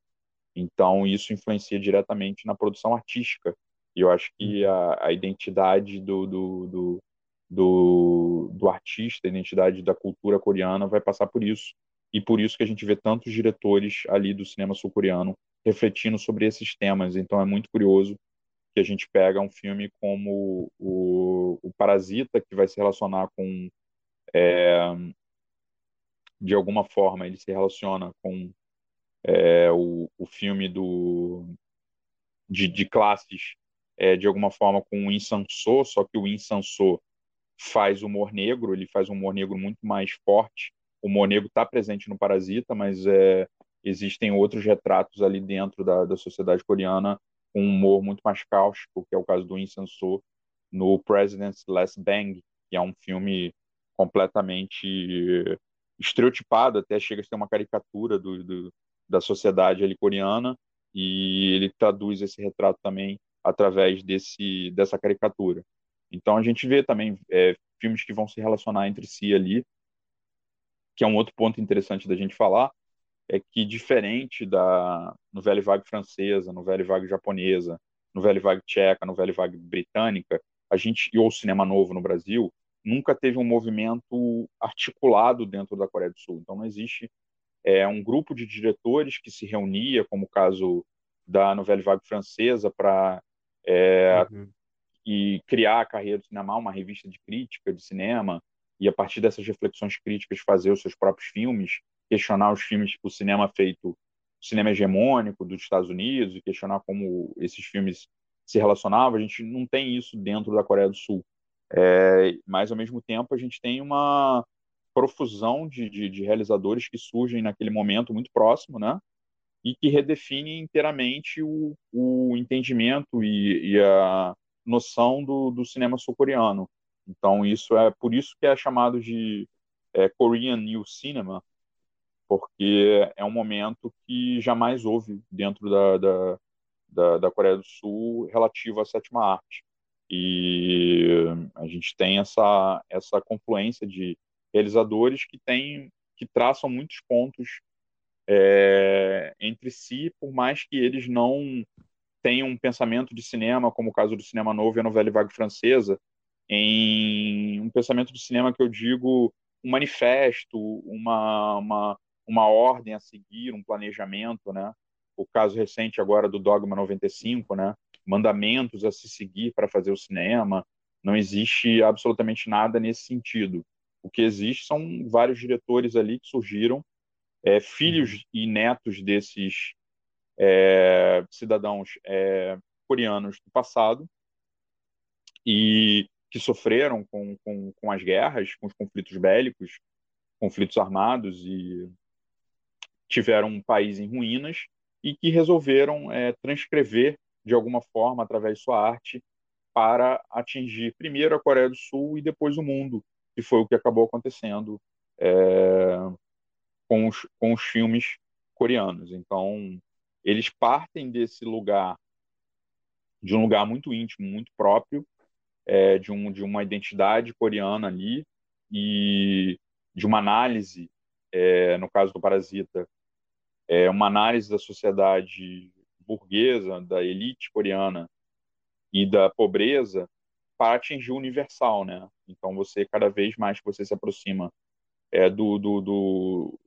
Então, isso influencia diretamente na produção artística. E eu acho que uhum. a, a identidade do, do, do, do, do artista, a identidade da cultura coreana vai passar por isso e por isso que a gente vê tantos diretores ali do cinema sul-coreano refletindo sobre esses temas. Então é muito curioso que a gente pega um filme como o, o Parasita, que vai se relacionar com. É, de alguma forma, ele se relaciona com é, o, o filme do, de, de classes, é, de alguma forma, com o Insansô, só que o Insansô faz humor negro, ele faz um humor negro muito mais forte, o Monego está presente no Parasita, mas é, existem outros retratos ali dentro da, da sociedade coreana com um humor muito mais cáustico, que é o caso do Incenso no President's Last Bang, que é um filme completamente estereotipado, até chega a ser uma caricatura do, do, da sociedade ali coreana, e ele traduz esse retrato também através desse, dessa caricatura. Então a gente vê também é, filmes que vão se relacionar entre si ali, que é um outro ponto interessante da gente falar, é que diferente da novela vague francesa, novela vague japonesa, novela vague tcheca, novela vague britânica, a gente ou cinema novo no Brasil nunca teve um movimento articulado dentro da Coreia do Sul. Então não existe é, um grupo de diretores que se reunia, como o caso da novela vague francesa, para é, uhum. e criar a carreira do cinema, uma revista de crítica de cinema, e a partir dessas reflexões críticas fazer os seus próprios filmes, questionar os filmes, o cinema feito, o cinema hegemônico dos Estados Unidos, e questionar como esses filmes se relacionavam. A gente não tem isso dentro da Coreia do Sul. É, mas, ao mesmo tempo, a gente tem uma profusão de, de, de realizadores que surgem naquele momento muito próximo, né? E que redefinem inteiramente o, o entendimento e, e a noção do, do cinema sul-coreano. Então, isso é por isso que é chamado de é, Korean New Cinema, porque é um momento que jamais houve dentro da, da, da, da Coreia do Sul relativo à sétima arte. E a gente tem essa, essa confluência de realizadores que tem, que traçam muitos pontos é, entre si, por mais que eles não tenham um pensamento de cinema, como o caso do cinema novo e a novela vague francesa, em um pensamento de cinema que eu digo um manifesto, uma, uma, uma ordem a seguir, um planejamento, né? O caso recente agora do Dogma 95, né? Mandamentos a se seguir para fazer o cinema. Não existe absolutamente nada nesse sentido. O que existe são vários diretores ali que surgiram, é, filhos uhum. e netos desses é, cidadãos é, coreanos do passado e que sofreram com, com, com as guerras, com os conflitos bélicos, conflitos armados e tiveram um país em ruínas e que resolveram é, transcrever de alguma forma através de sua arte para atingir primeiro a Coreia do Sul e depois o mundo, que foi o que acabou acontecendo é, com, os, com os filmes coreanos. Então, eles partem desse lugar, de um lugar muito íntimo, muito próprio, é, de, um, de uma identidade coreana ali e de uma análise, é, no caso do Parasita, é uma análise da sociedade burguesa, da elite coreana e da pobreza para atingir o universal, né? Então você cada vez mais que você se aproxima é, do, do, do,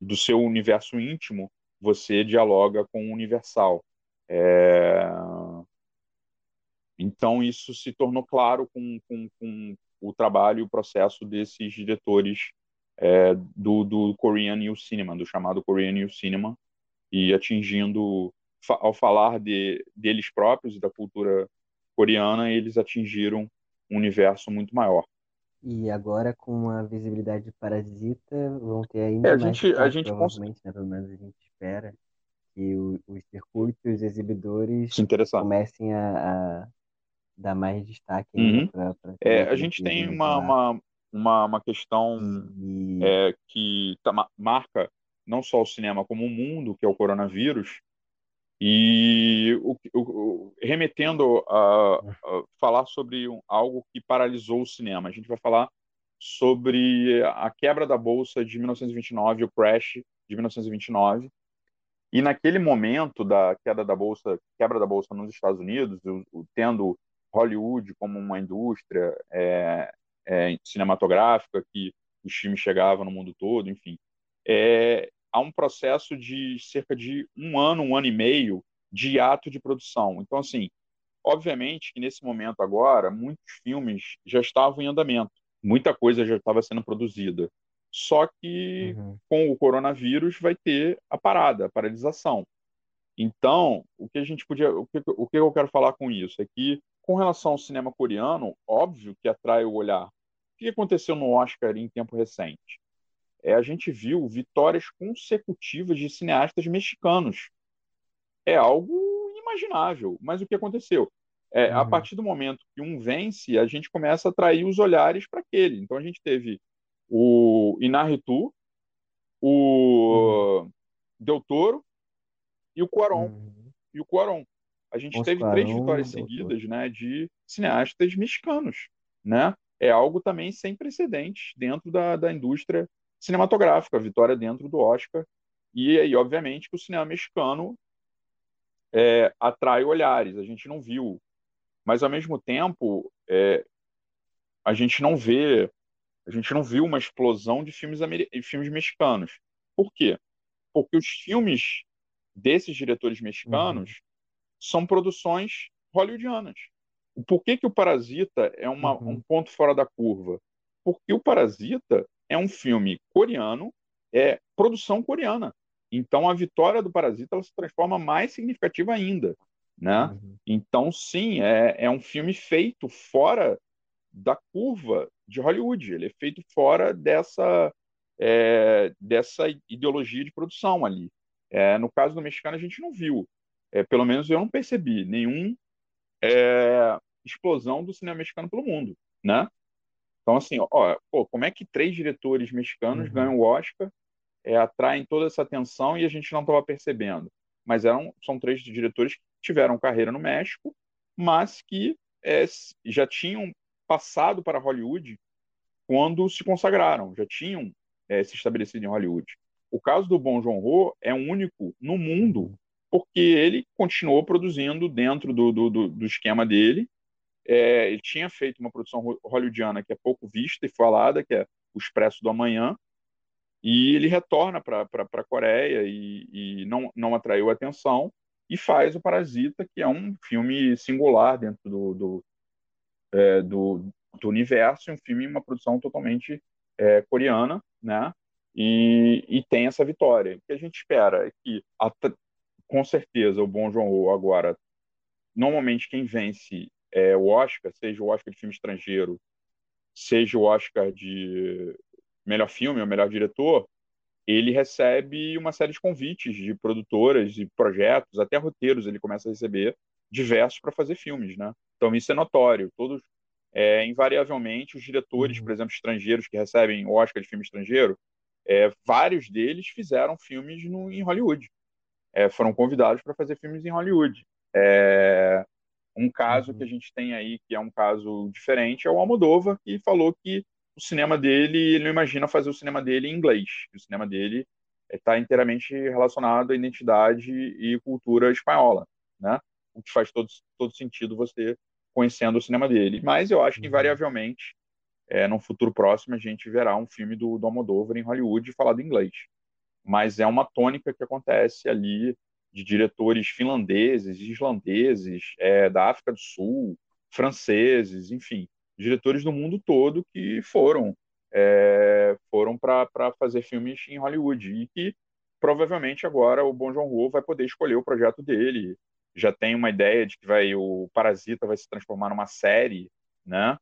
do seu universo íntimo, você dialoga com o universal. É... Então isso se tornou claro com, com, com o trabalho e o processo desses diretores é, do, do Korean New Cinema, do chamado Korean New Cinema, e atingindo, ao falar de, deles próprios e da cultura coreana, eles atingiram um universo muito maior. E agora, com a visibilidade de Parasita, vão ter ainda é, a mais gente, a gente provavelmente, né, pelo menos a gente espera, que o, os circuitos, os exibidores comecem a, a, dar mais destaque uhum. para é, A gente tem uma, uma, uma, uma questão e... é, que tá, marca não só o cinema como o mundo, que é o coronavírus, e o, o, remetendo a, a, falar sobre algo que paralisou o cinema. A gente vai falar sobre a quebra da bolsa de 1929, o crash de 1929. E naquele momento da queda da bolsa, quebra da bolsa nos Estados Unidos, o, tendo Hollywood como uma indústria é, é, cinematográfica que os filmes chegavam no mundo todo, enfim. É, há um processo de cerca de um ano, um ano e meio de ato de produção. Então, assim, obviamente que nesse momento agora, muitos filmes já estavam em andamento, muita coisa já estava sendo produzida. Só que uhum. com o coronavírus vai ter a parada, a paralisação. Então, o que a gente podia, o que, o que eu quero falar com isso é que com relação ao cinema coreano, óbvio que atrai o olhar. O que aconteceu no Oscar em tempo recente? É, a gente viu vitórias consecutivas de cineastas mexicanos. É algo inimaginável. Mas o que aconteceu? É, Uhum. A partir do momento que um vence, a gente começa a atrair os olhares para aquele. Então a gente teve o Inarritu, Uhum. o Del Toro e o Cuarón. Uhum. E o Cuarón. A gente Alfonso teve três vitórias seguidas né, de cineastas mexicanos. Né? É algo também sem precedentes dentro da, da indústria cinematográfica, vitória dentro do Oscar. E aí, obviamente, que o cinema mexicano é, atrai olhares. A gente não viu mas ao mesmo tempo é, a gente não vê, a gente não viu uma explosão de filmes, amer... filmes mexicanos. Por quê? Porque os filmes desses diretores mexicanos Uhum. São produções hollywoodianas. Por que, que o Parasita é uma, Uhum. um ponto fora da curva? Porque o Parasita é um filme coreano, é produção coreana. Então a vitória do Parasita se transforma mais significativa ainda, né? Uhum. Então sim, é, é um filme feito fora da curva de Hollywood. Ele é feito fora dessa é, dessa ideologia de produção ali. É, no caso do mexicano a gente não viu, é, pelo menos eu não percebi nenhum é, explosão do cinema mexicano pelo mundo, né? Então assim, ó, pô, como é que três diretores mexicanos Uhum. ganham o Oscar, é, atraem toda essa atenção e a gente não estava percebendo? Mas eram são três diretores que tiveram carreira no México, mas que é, já tinham passado para Hollywood quando se consagraram, já tinham é, se estabelecido em Hollywood. O caso do Bong Joon-ho é único no mundo Uhum. Porque ele continuou produzindo dentro do, do, do, do esquema dele. É, ele tinha feito uma produção hollywoodiana que é pouco vista e falada, que é O Expresso do Amanhã, e ele retorna para a Coreia e, e não, não atraiu atenção e faz o Parasita, que é um filme singular dentro do, do, é, do, do universo, um filme, uma produção totalmente é, coreana, né? E, e tem essa vitória. O que a gente espera é que, com certeza, o Bom Joon-ho agora, normalmente quem vence é o Oscar, seja o Oscar de filme estrangeiro, seja o Oscar de melhor filme ou melhor diretor, ele recebe uma série de convites de produtoras e projetos, até roteiros ele começa a receber diversos para fazer filmes, né? Então isso é notório. Todos, é, invariavelmente, os diretores, Uhum. por exemplo, estrangeiros que recebem o Oscar de filme estrangeiro, é, vários deles fizeram filmes no, em Hollywood. É, foram convidados para fazer filmes em Hollywood. É, um caso Uhum. que a gente tem aí, que é um caso diferente, é o Almodóvar, que falou que o cinema dele, ele não imagina fazer o cinema dele em inglês. O cinema dele está inteiramente relacionado à identidade e cultura espanhola, né? O que faz todo, todo sentido você conhecendo o cinema dele. Mas eu acho que, Uhum. invariavelmente, é, num futuro próximo, a gente verá um filme do, do Almodóvar em Hollywood falado em inglês. Mas é uma tônica que acontece ali de diretores finlandeses, islandeses, é, da África do Sul, franceses, enfim, diretores do mundo todo que foram é, foram para fazer filmes em Hollywood e que provavelmente agora o Bong Joon-ho vai poder escolher o projeto dele. Já tem uma ideia de que vai o Parasita vai se transformar numa série, né?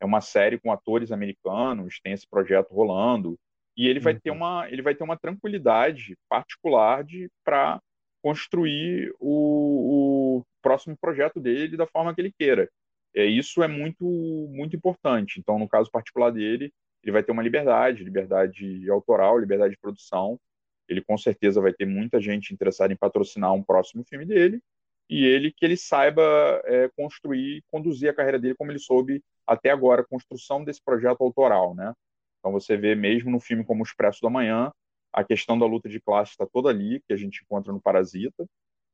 É uma série com atores americanos, tem esse projeto rolando e ele vai Uhum. ter uma ele vai ter uma tranquilidade particular de para construir o, o próximo projeto dele da forma que ele queira. É, isso é muito, muito importante. Então, no caso particular dele, ele vai ter uma liberdade, liberdade autoral, liberdade de produção. Ele com certeza vai ter muita gente interessada em patrocinar um próximo filme dele. E ele que ele saiba é, construir, conduzir a carreira dele como ele soube até agora, a construção desse projeto autoral, né? Então você vê mesmo no filme como o Expresso da Manhã, a questão da luta de classe está toda ali, que a gente encontra no Parasita.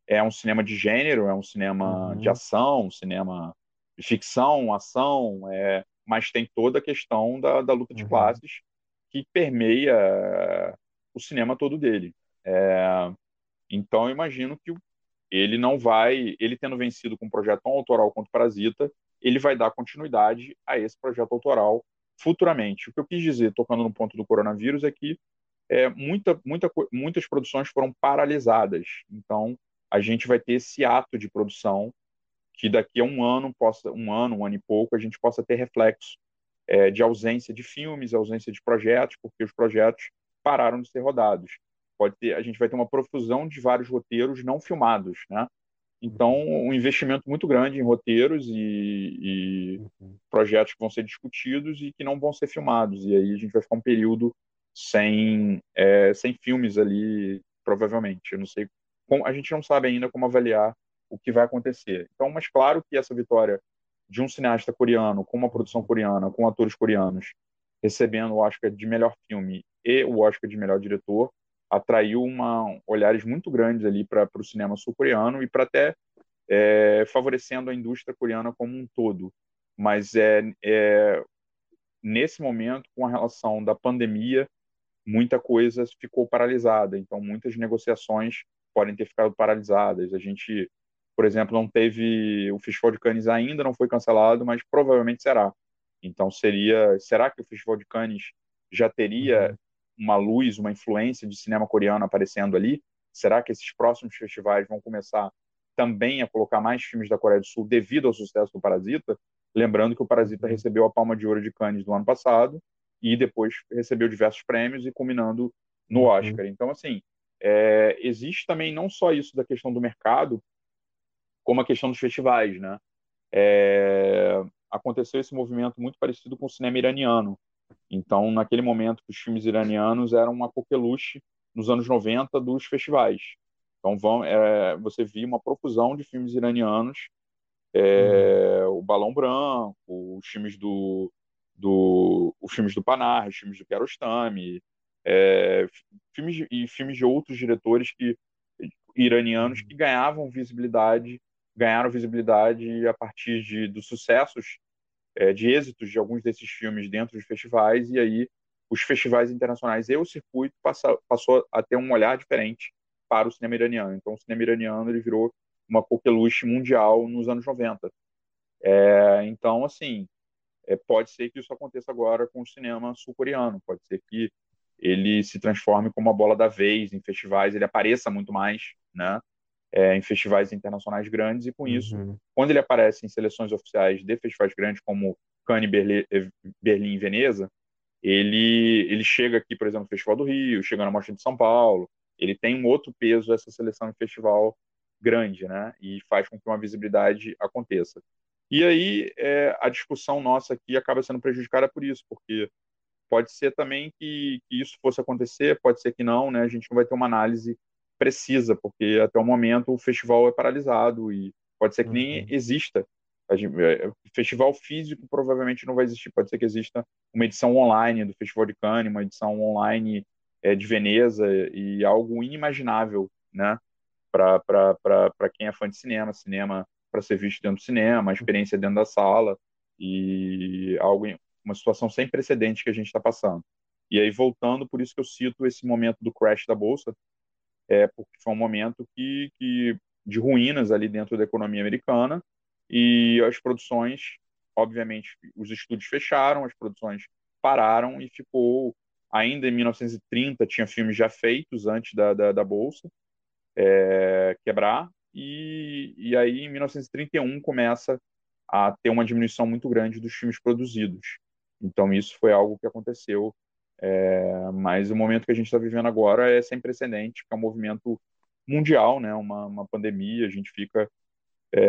É um cinema de gênero, é um cinema Uhum. de ação, um cinema de ficção, ação, é, mas tem toda a questão da, da luta de Uhum. classes que permeia é, o cinema todo dele. É, então, eu imagino que ele não vai, ele tendo vencido com um projeto tão autoral quanto Parasita, ele vai dar continuidade a esse projeto autoral futuramente. O que eu quis dizer, tocando no ponto do coronavírus, é que é, muita, muita, muitas produções foram paralisadas. Então, a gente vai ter esse ato de produção que daqui a um ano, possa, um ano, um ano e pouco, a gente possa ter reflexo é, de ausência de filmes, ausência de projetos, porque os projetos pararam de ser rodados. Pode ter, a gente vai ter uma profusão de vários roteiros não filmados, né? Então, um investimento muito grande em roteiros e, e uhum. projetos que vão ser discutidos e que não vão ser filmados. E aí a gente vai ficar um período sem, é, sem filmes ali, provavelmente. Eu não sei, como, a gente não sabe ainda como avaliar o que vai acontecer. Então, mas claro que essa vitória de um cineasta coreano, com uma produção coreana, com atores coreanos, recebendo o Oscar de melhor filme e o Oscar de melhor diretor, atraiu uma, olhares muito grandes ali para o cinema sul-coreano e para até é, favorecendo a indústria coreana como um todo. Mas é, é, nesse momento, com a relação da pandemia, muita coisa ficou paralisada. Então, muitas negociações podem ter ficado paralisadas. A gente, por exemplo, não teve o Festival de Cannes ainda não foi cancelado, mas provavelmente será. Então, seria, será que o Festival de Cannes já teria uhum uma luz, uma influência de cinema coreano aparecendo ali? Será que esses próximos festivais vão começar também a colocar mais filmes da Coreia do Sul devido ao sucesso do Parasita? Lembrando que o Parasita uhum. recebeu a Palma de Ouro de Cannes do ano passado e depois recebeu diversos prêmios e culminando no uhum. Oscar. Então, assim, é, existe também não só isso da questão do mercado, como a questão dos festivais, né? É, aconteceu esse movimento muito parecido com o cinema iraniano. Então, naquele momento, os filmes iranianos eram uma coqueluche nos anos 90 dos festivais. Então, vão, é, você via uma profusão de filmes iranianos, é, uhum. o Balão Branco, os filmes do, do, os filmes do Panar, os filmes do Kiarostami, é, filmes e filmes de outros diretores que iranianos uhum. que ganhavam visibilidade, ganharam visibilidade a partir de, dos sucessos é, de êxitos de alguns desses filmes dentro de festivais, e aí os festivais internacionais e o circuito passa, passou a ter um olhar diferente para o cinema iraniano. Então, o cinema iraniano ele virou uma coqueluche mundial nos anos 90. É, então, assim, é, pode ser que isso aconteça agora com o cinema sul-coreano, pode ser que ele se transforme como a bola da vez em festivais, ele apareça muito mais, né? É, em festivais internacionais grandes, e com isso, uhum. quando ele aparece em seleções oficiais de festivais grandes como Cannes, Berlim, eh, Berlim e Veneza, ele, ele chega aqui, por exemplo, no Festival do Rio, chega na Mostra de São Paulo, ele tem um outro peso essa seleção em festival grande, né? E faz com que uma visibilidade aconteça. E aí é, a discussão nossa aqui acaba sendo prejudicada por isso, porque pode ser também que, que, isso fosse acontecer, pode ser que não, né? A gente não vai ter uma análise precisa, porque até o momento o festival é paralisado e pode ser que nem uhum. exista. Gente, é, festival físico provavelmente não vai existir, pode ser que exista uma edição online do Festival de Cannes, uma edição online é, de Veneza e algo inimaginável, né? Para quem é fã de cinema, cinema para ser visto dentro do cinema, a experiência dentro da sala e algo uma situação sem precedentes que a gente está passando. E aí voltando, por isso que eu cito esse momento do crash da bolsa, é, porque foi um momento que, que de ruínas ali dentro da economia americana e as produções, obviamente, os estúdios fecharam, as produções pararam e ficou ainda em 1930 tinha filmes já feitos antes da, da, da bolsa é, quebrar e, e aí em 1931 começa a ter uma diminuição muito grande dos filmes produzidos. Então isso foi algo que aconteceu é, mas o momento que a gente está vivendo agora é sem precedente, que é um movimento mundial, né? Uma, uma pandemia, a gente fica é,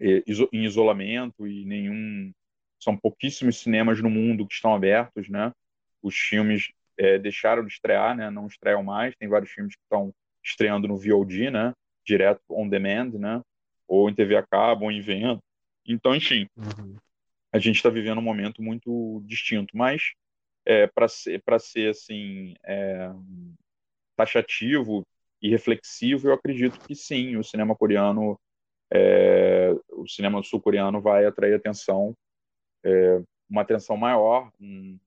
em isolamento e nenhum são pouquíssimos cinemas no mundo que estão abertos, né? Os filmes é, deixaram de estrear, né? Não estreiam mais. Tem vários filmes que estão estreando no VOD, né? Direto on demand, né? Ou em TV a cabo, ou em venda. Então, enfim, uhum. a gente está vivendo um momento muito distinto, mas é, para ser, ser assim, é, taxativo e reflexivo, eu acredito que sim, o cinema coreano, é, o cinema sul-coreano vai atrair atenção, é, uma atenção maior, um,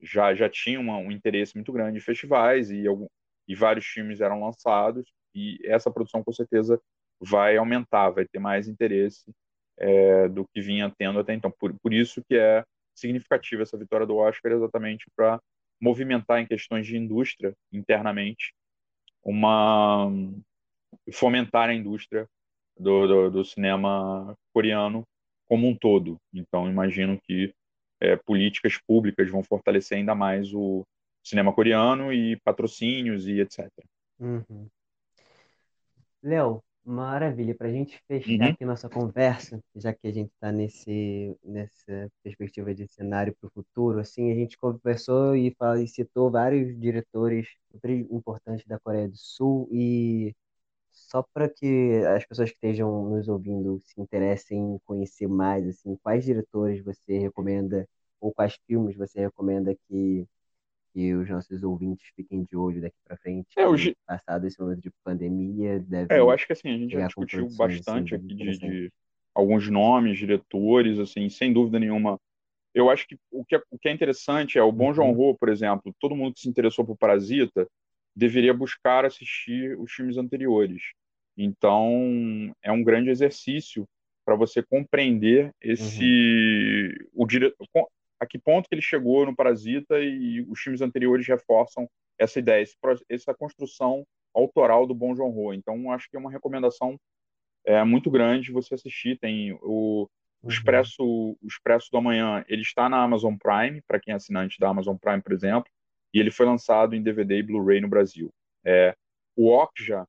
já, já tinha uma, um interesse muito grande em festivais e, algum, e vários filmes eram lançados, e essa produção com certeza vai aumentar, vai ter mais interesse é, do que vinha tendo até então. Por, por isso que é significativa essa vitória do Oscar exatamente para movimentar em questões de indústria internamente uma fomentar a indústria do, do, do cinema coreano como um todo. Então imagino que é, políticas públicas vão fortalecer ainda mais o cinema coreano e patrocínios e etc. Uhum. Léo, Maravilha, para a gente fechar Uhum. aqui nossa conversa, já que a gente está nesse nessa perspectiva de cenário para o futuro, assim, a gente conversou e, fala, e citou vários diretores importantes da Coreia do Sul e só para que as pessoas que estejam nos ouvindo se interessem em conhecer mais, assim, quais diretores você recomenda ou quais filmes você recomenda que que os nossos ouvintes fiquem de olho daqui para frente, É, gi- passado esse momento de pandemia é, eu acho que assim, a gente já discutiu assim bastante bem aqui de, de alguns nomes, diretores, assim, sem dúvida nenhuma. Eu acho que o que é, o que é interessante é o Bong Uhum, Joon-ho, por exemplo, todo mundo que se interessou por Parasita deveria buscar assistir os filmes anteriores. Então, é um grande exercício para você compreender uhum, esse o dire... a que ponto que ele chegou no Parasita e os filmes anteriores reforçam essa ideia, essa construção autoral do Bong Joon-ho. Então, acho que é uma recomendação é muito grande você assistir. Tem o, o uhum, Expresso, o Expresso do Amanhã, ele está na Amazon Prime, para quem é assinante da Amazon Prime, por exemplo, e ele foi lançado em DVD e Blu-ray no Brasil. É, o Okja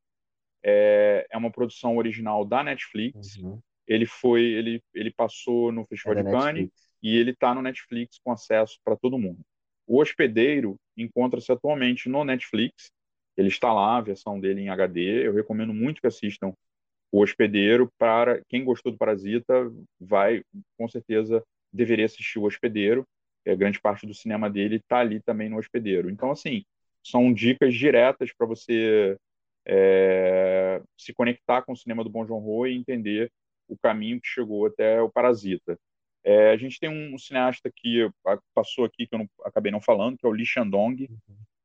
é, é uma produção original da Netflix. uhum. Ele foi, ele, ele passou no É Festival da de Cannes Netflix. E ele está no Netflix com acesso para todo mundo. O Hospedeiro encontra-se atualmente no Netflix. Ele está lá, a versão dele em HD. Eu recomendo muito que assistam o Hospedeiro, para quem gostou do Parasita, vai, com certeza, deveria assistir o Hospedeiro. É, grande parte do cinema dele está ali também no Hospedeiro. Então, assim, são dicas diretas para você é, se conectar com o cinema do Bong Joon-ho e entender o caminho que chegou até o Parasita. É, a gente tem um cineasta que passou aqui que eu não, acabei não falando, que é o Lee Shandong.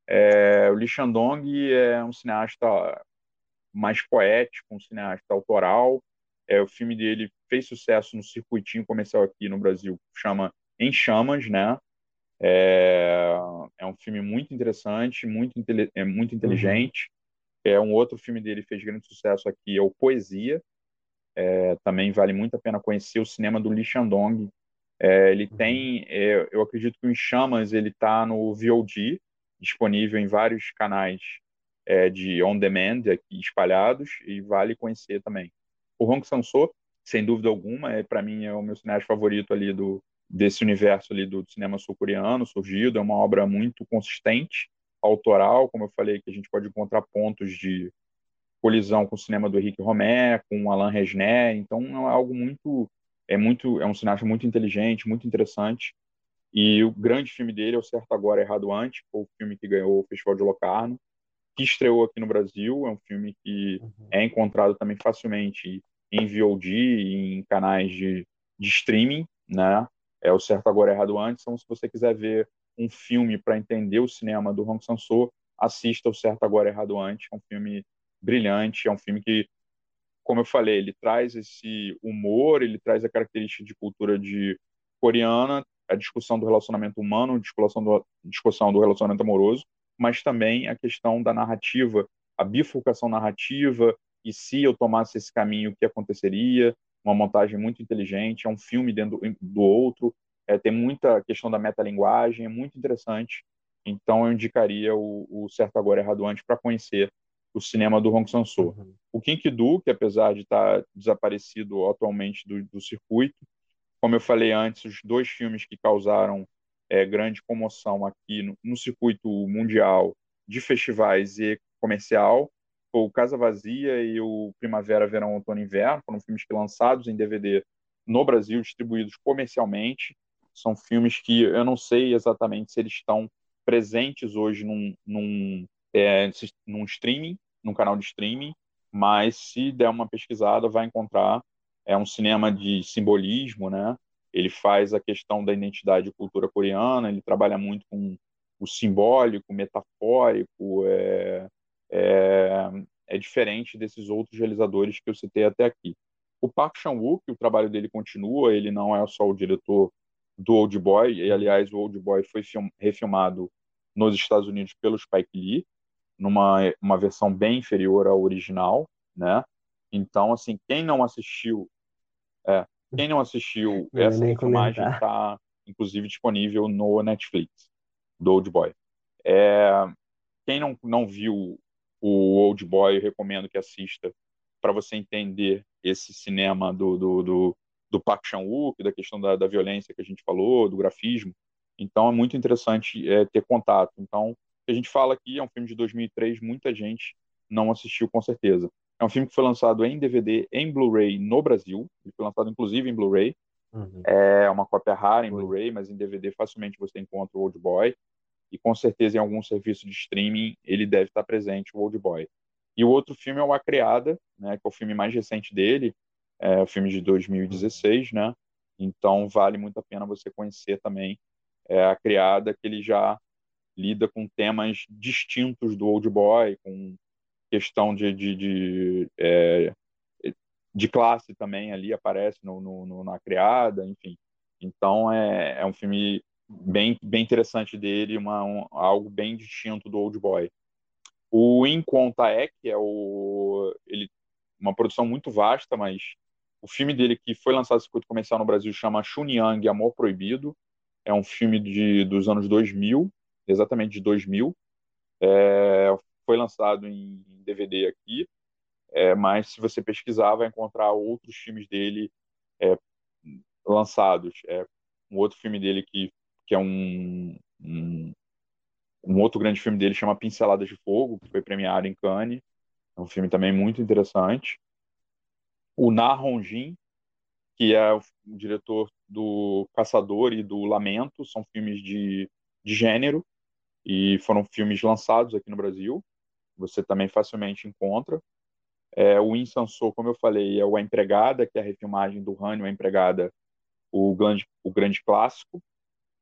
É, o Lee Shandong é um cineasta mais poético, um cineasta autoral. É, o filme dele fez sucesso no circuitinho comercial aqui no Brasil, chama Em Chamas, né? É, é um filme muito interessante, muito, é muito Uhum, inteligente. É um outro filme dele fez grande sucesso aqui, é o Poesia. É, também vale muito a pena conhecer o cinema do Lee Shandong. É, ele uhum, tem, é, eu acredito que o Em Chamas ele está no VOD, disponível em vários canais é, de on demand aqui espalhados e vale conhecer também. O Hong Sang-soo, sem dúvida alguma, é para mim é o meu cineasta favorito ali do desse universo ali do cinema sul-coreano surgido, é uma obra muito consistente, autoral, como eu falei, que a gente pode encontrar pontos de colisão com o cinema do Henrique Romer, com o Alain Resnais, então é algo muito é muito é um cineasta muito inteligente, muito interessante. E o grande filme dele é o Certo Agora Errado Antes, foi o filme que ganhou o Festival de Locarno, que estreou aqui no Brasil. É um filme que uhum, é encontrado também facilmente em VOD e em canais de, de streaming, né? É o Certo Agora Errado Antes. Então, se você quiser ver um filme para entender o cinema do Hong Sang-soo, assista o Certo Agora Errado Antes. É um filme brilhante, é um filme que, como eu falei, ele traz esse humor, ele traz a característica de cultura de coreana, a discussão do relacionamento humano, discussão do, discussão do relacionamento amoroso, mas também a questão da narrativa, a bifurcação narrativa, e se eu tomasse esse caminho, o que aconteceria? Uma montagem muito inteligente, é um filme dentro do outro, é, tem muita questão da metalinguagem, é muito interessante. Então eu indicaria o, o Certo Agora Errado Antes para conhecer o cinema do Hong Sang-soo. uhum, O Kinkdu, que apesar de estar desaparecido atualmente do, do circuito, como eu falei antes, os dois filmes que causaram é, grande comoção aqui no, no, circuito mundial de festivais e comercial o Casa Vazia e o Primavera, Verão, Outono e Inverno. Foram filmes que lançados em DVD no Brasil, distribuídos comercialmente. São filmes que eu não sei exatamente se eles estão presentes hoje num, num, é, num streaming, num canal de streaming, mas se der uma pesquisada, vai encontrar. É um cinema de simbolismo, né? Ele faz a questão da identidade e cultura coreana, ele trabalha muito com o simbólico, metafórico, é, é, é diferente desses outros realizadores que eu citei até aqui. O Park Chan-wook, o trabalho dele continua, ele não é só o diretor do Old Boy, e aliás o Old Boy foi film, refilmado nos Estados Unidos pelo Spike Lee, numa uma versão bem inferior à original, né? Então, assim, quem não assistiu, é, quem não assistiu essa comentar. está, inclusive, disponível no Netflix do Old Boy. É, quem não, não viu o Old Boy, eu recomendo que assista, para você entender esse cinema do, do, do, do Park Chan-wook, da questão da, da violência que a gente falou, do grafismo. Então é muito interessante é, ter contato. Então, que a gente fala aqui é um filme de 2003, muita gente não assistiu com certeza. É um filme que foi lançado em DVD, em Blu-ray no Brasil. Ele foi lançado inclusive em Blu-ray. Uhum. É uma cópia rara em Blu-ray, mas em DVD facilmente você encontra o Old Boy. E com certeza em algum serviço de streaming ele deve estar presente, o Old Boy. E o outro filme é o A Criada, né, que é o filme mais recente dele, é o filme de 2016, né? Então vale muito a pena você conhecer também é, A Criada, que ele já lida com temas distintos do Old Boy, com questão de, de, de, é, de classe também ali aparece no, no, no, na Criada, enfim. Então é, é um filme bem, bem interessante dele, uma, um, algo bem distinto do Old Boy. O In Conta é, que é o, ele, uma produção muito vasta, mas o filme dele que foi lançado circuito comercial no Brasil chama Chunyang Amor Proibido. É um filme de, dos anos 2000, exatamente de 2000. É, foi lançado em DVD aqui, é, mas se você pesquisar vai encontrar outros filmes dele é, lançados. É, um outro filme dele que, que é um, um um outro grande filme dele chama Pinceladas de Fogo, que foi premiado em Cannes. É um filme também muito interessante. O Na Hongjin, que é o diretor do Caçador e do Lamento, são filmes de, de gênero e foram filmes lançados aqui no Brasil. Você também facilmente encontra. É, o Insansou, como eu falei, é o A Empregada, que é a refilmagem do Rânio, A Empregada, o grande, o grande clássico.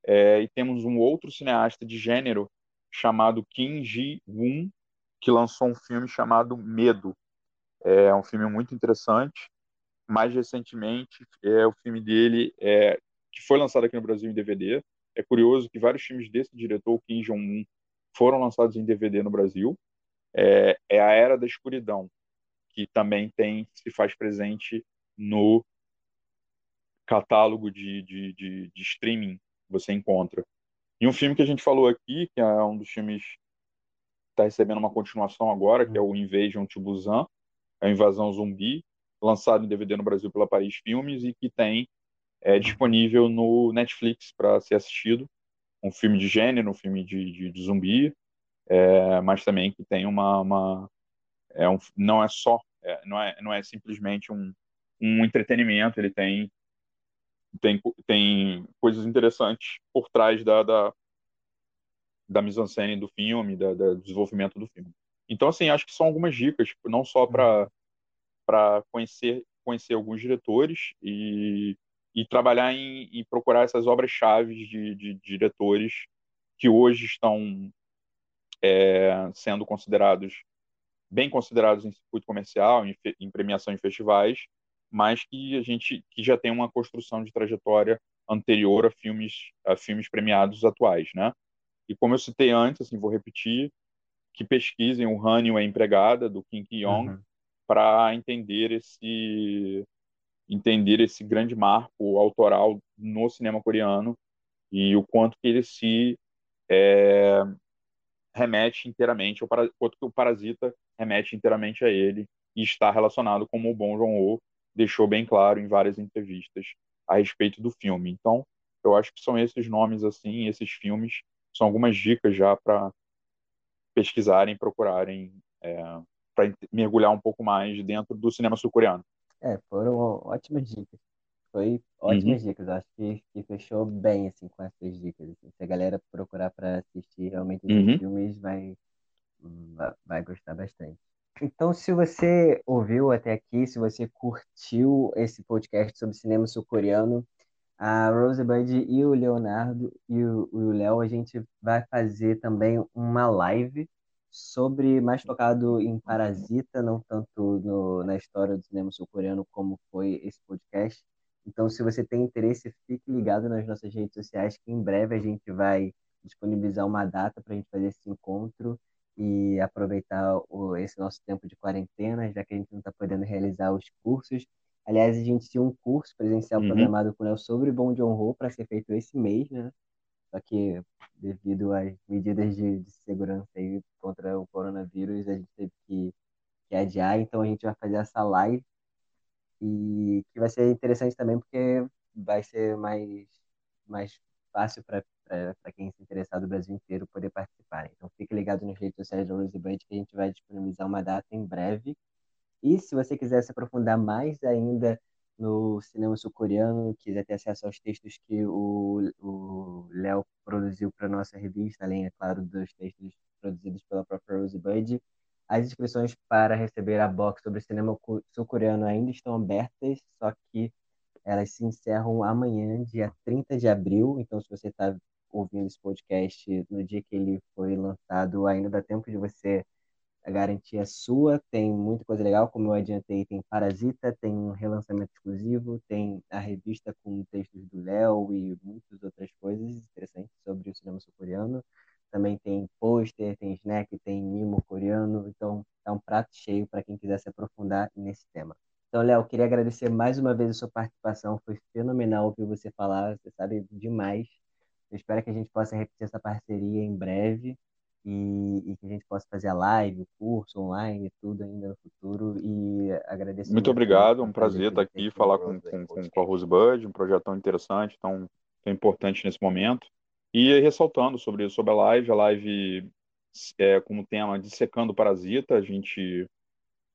É, e temos um outro cineasta de gênero chamado Kim Ji-woon, que lançou um filme chamado Medo. É um filme muito interessante. Mais recentemente, é o filme dele é, que foi lançado aqui no Brasil em DVD. É curioso que vários filmes desse diretor, Kim Jong-un, foram lançados em DVD no Brasil. É, é A Era da Escuridão, que também tem se faz presente no catálogo de, de, de, de streaming você encontra. E um filme que a gente falou aqui, que é um dos filmes que está recebendo uma continuação agora, que é o Invasion to Busan, a Invasão Zumbi, lançado em DVD no Brasil pela Paris Filmes e que tem é, disponível no Netflix para ser assistido. Um filme de gênero, um filme de, de, de zumbi, é, mas também que tem uma, uma é um, não é só, é, não é não é simplesmente um, um entretenimento, ele tem tem, tem coisas interessantes por trás da, da, da mise-en-scène do filme, da, da, do desenvolvimento do filme. Então, assim, acho que são algumas dicas, tipo, não só para para conhecer conhecer alguns diretores e, e trabalhar em, em procurar essas obras-chave de, de, de, diretores que hoje estão é, sendo considerados bem considerados em circuito comercial, em, em premiação em festivais, mas que a gente que já tem uma construção de trajetória anterior a filmes a filmes premiados atuais, né? E como eu citei antes, assim, vou repetir, que pesquisem o Hanyo a empregada do Kim Ki-yong uhum. para entender esse entender esse grande marco autoral no cinema coreano e o quanto que ele se é, remete inteiramente, o quanto que o Parasita remete inteiramente a ele e está relacionado como o Bong Joon-ho deixou bem claro em várias entrevistas a respeito do filme. Então, eu acho que são esses nomes assim, esses filmes, são algumas dicas já para pesquisarem, procurarem, é, para mergulhar um pouco mais dentro do cinema sul-coreano. É, foram ótimas dicas. Foi ótimas uhum. dicas. Acho que, que fechou bem assim com essas dicas. Assim. Se a galera procurar para assistir realmente os uhum. filmes, vai, vai, vai gostar bastante. Então, se você ouviu até aqui, se você curtiu esse podcast sobre cinema sul-coreano, a Rosebud e o Leonardo e o Léo, a gente vai fazer também uma live sobre, mais focado em Parasita, não tanto no, na história do cinema sul-coreano como foi esse podcast. Então, se você tem interesse, fique ligado nas nossas redes sociais, que em breve a gente vai disponibilizar uma data para a gente fazer esse encontro e aproveitar o, esse nosso tempo de quarentena, já que a gente não está podendo realizar os cursos. Aliás, a gente tinha um curso presencial uhum. programado com o Léo sobre Bom John Ho para ser feito esse mês, né? Só que devido às medidas de, de segurança aí contra o coronavírus, a gente teve que, que adiar, então a gente vai fazer essa live e que vai ser interessante também porque vai ser mais, mais fácil para quem se interessar do Brasil inteiro poder participar. Então fique ligado nas redes sociais do Rosebud que a gente vai disponibilizar uma data em breve. E se você quiser se aprofundar mais ainda no cinema sul-coreano, quiser ter acesso aos textos que o Léo produziu para nossa revista, além, é claro, dos textos produzidos pela própria Rosebud, as inscrições para receber a box sobre cinema sul-coreano ainda estão abertas, só que elas se encerram amanhã, dia 30 de abril. Então, se você está ouvindo esse podcast no dia que ele foi lançado, ainda dá tempo de você a sua. Tem muita coisa legal, como eu adiantei, tem Parasita, tem um relançamento exclusivo, tem a revista com textos do Léo e muitas outras coisas interessantes sobre o cinema sul-coreano. Também tem pôster, tem snack, tem mimo coreano. Então, é um prato cheio para quem quiser se aprofundar nesse tema. Então, Léo, queria agradecer mais uma vez a sua participação. Foi fenomenal ouvir você falar. Você sabe demais. Eu espero que a gente possa repetir essa parceria em breve e, e que a gente possa fazer a live, o curso online, tudo ainda no futuro. E agradeço. Muito obrigado. Um prazer estar aqui e falar com, com, com, com a Rosebud, um projeto tão interessante, tão, tão importante nesse momento. E ressaltando sobre, sobre a live, a live é, como tema Dissecando Parasita, a gente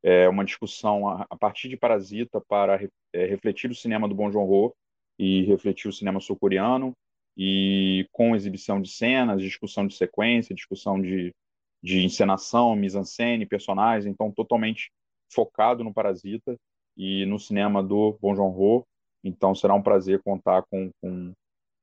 é uma discussão a, a partir de Parasita para é, refletir o cinema do Bong Joon-ho e refletir o cinema sul-coreano e com exibição de cenas, discussão de sequência, discussão de, de encenação, mise-en-scène, personagens, então totalmente focado no Parasita e no cinema do Bong Joon-ho. Então será um prazer contar com, com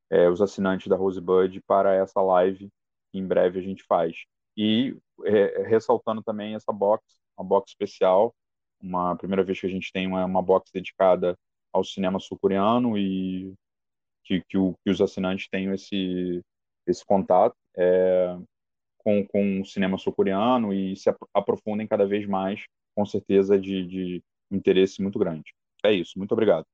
é, os assinantes da Rosebud para essa live que em breve a gente faz. E é, ressaltando também essa box, uma box especial, uma primeira vez que a gente tem uma, uma box dedicada ao cinema sul-coreano e que, que, o, que, os assinantes tenham esse, esse contato é, com, com o cinema sul-coreano e se aprofundem cada vez mais, com certeza, de, de interesse muito grande. É isso, muito obrigado.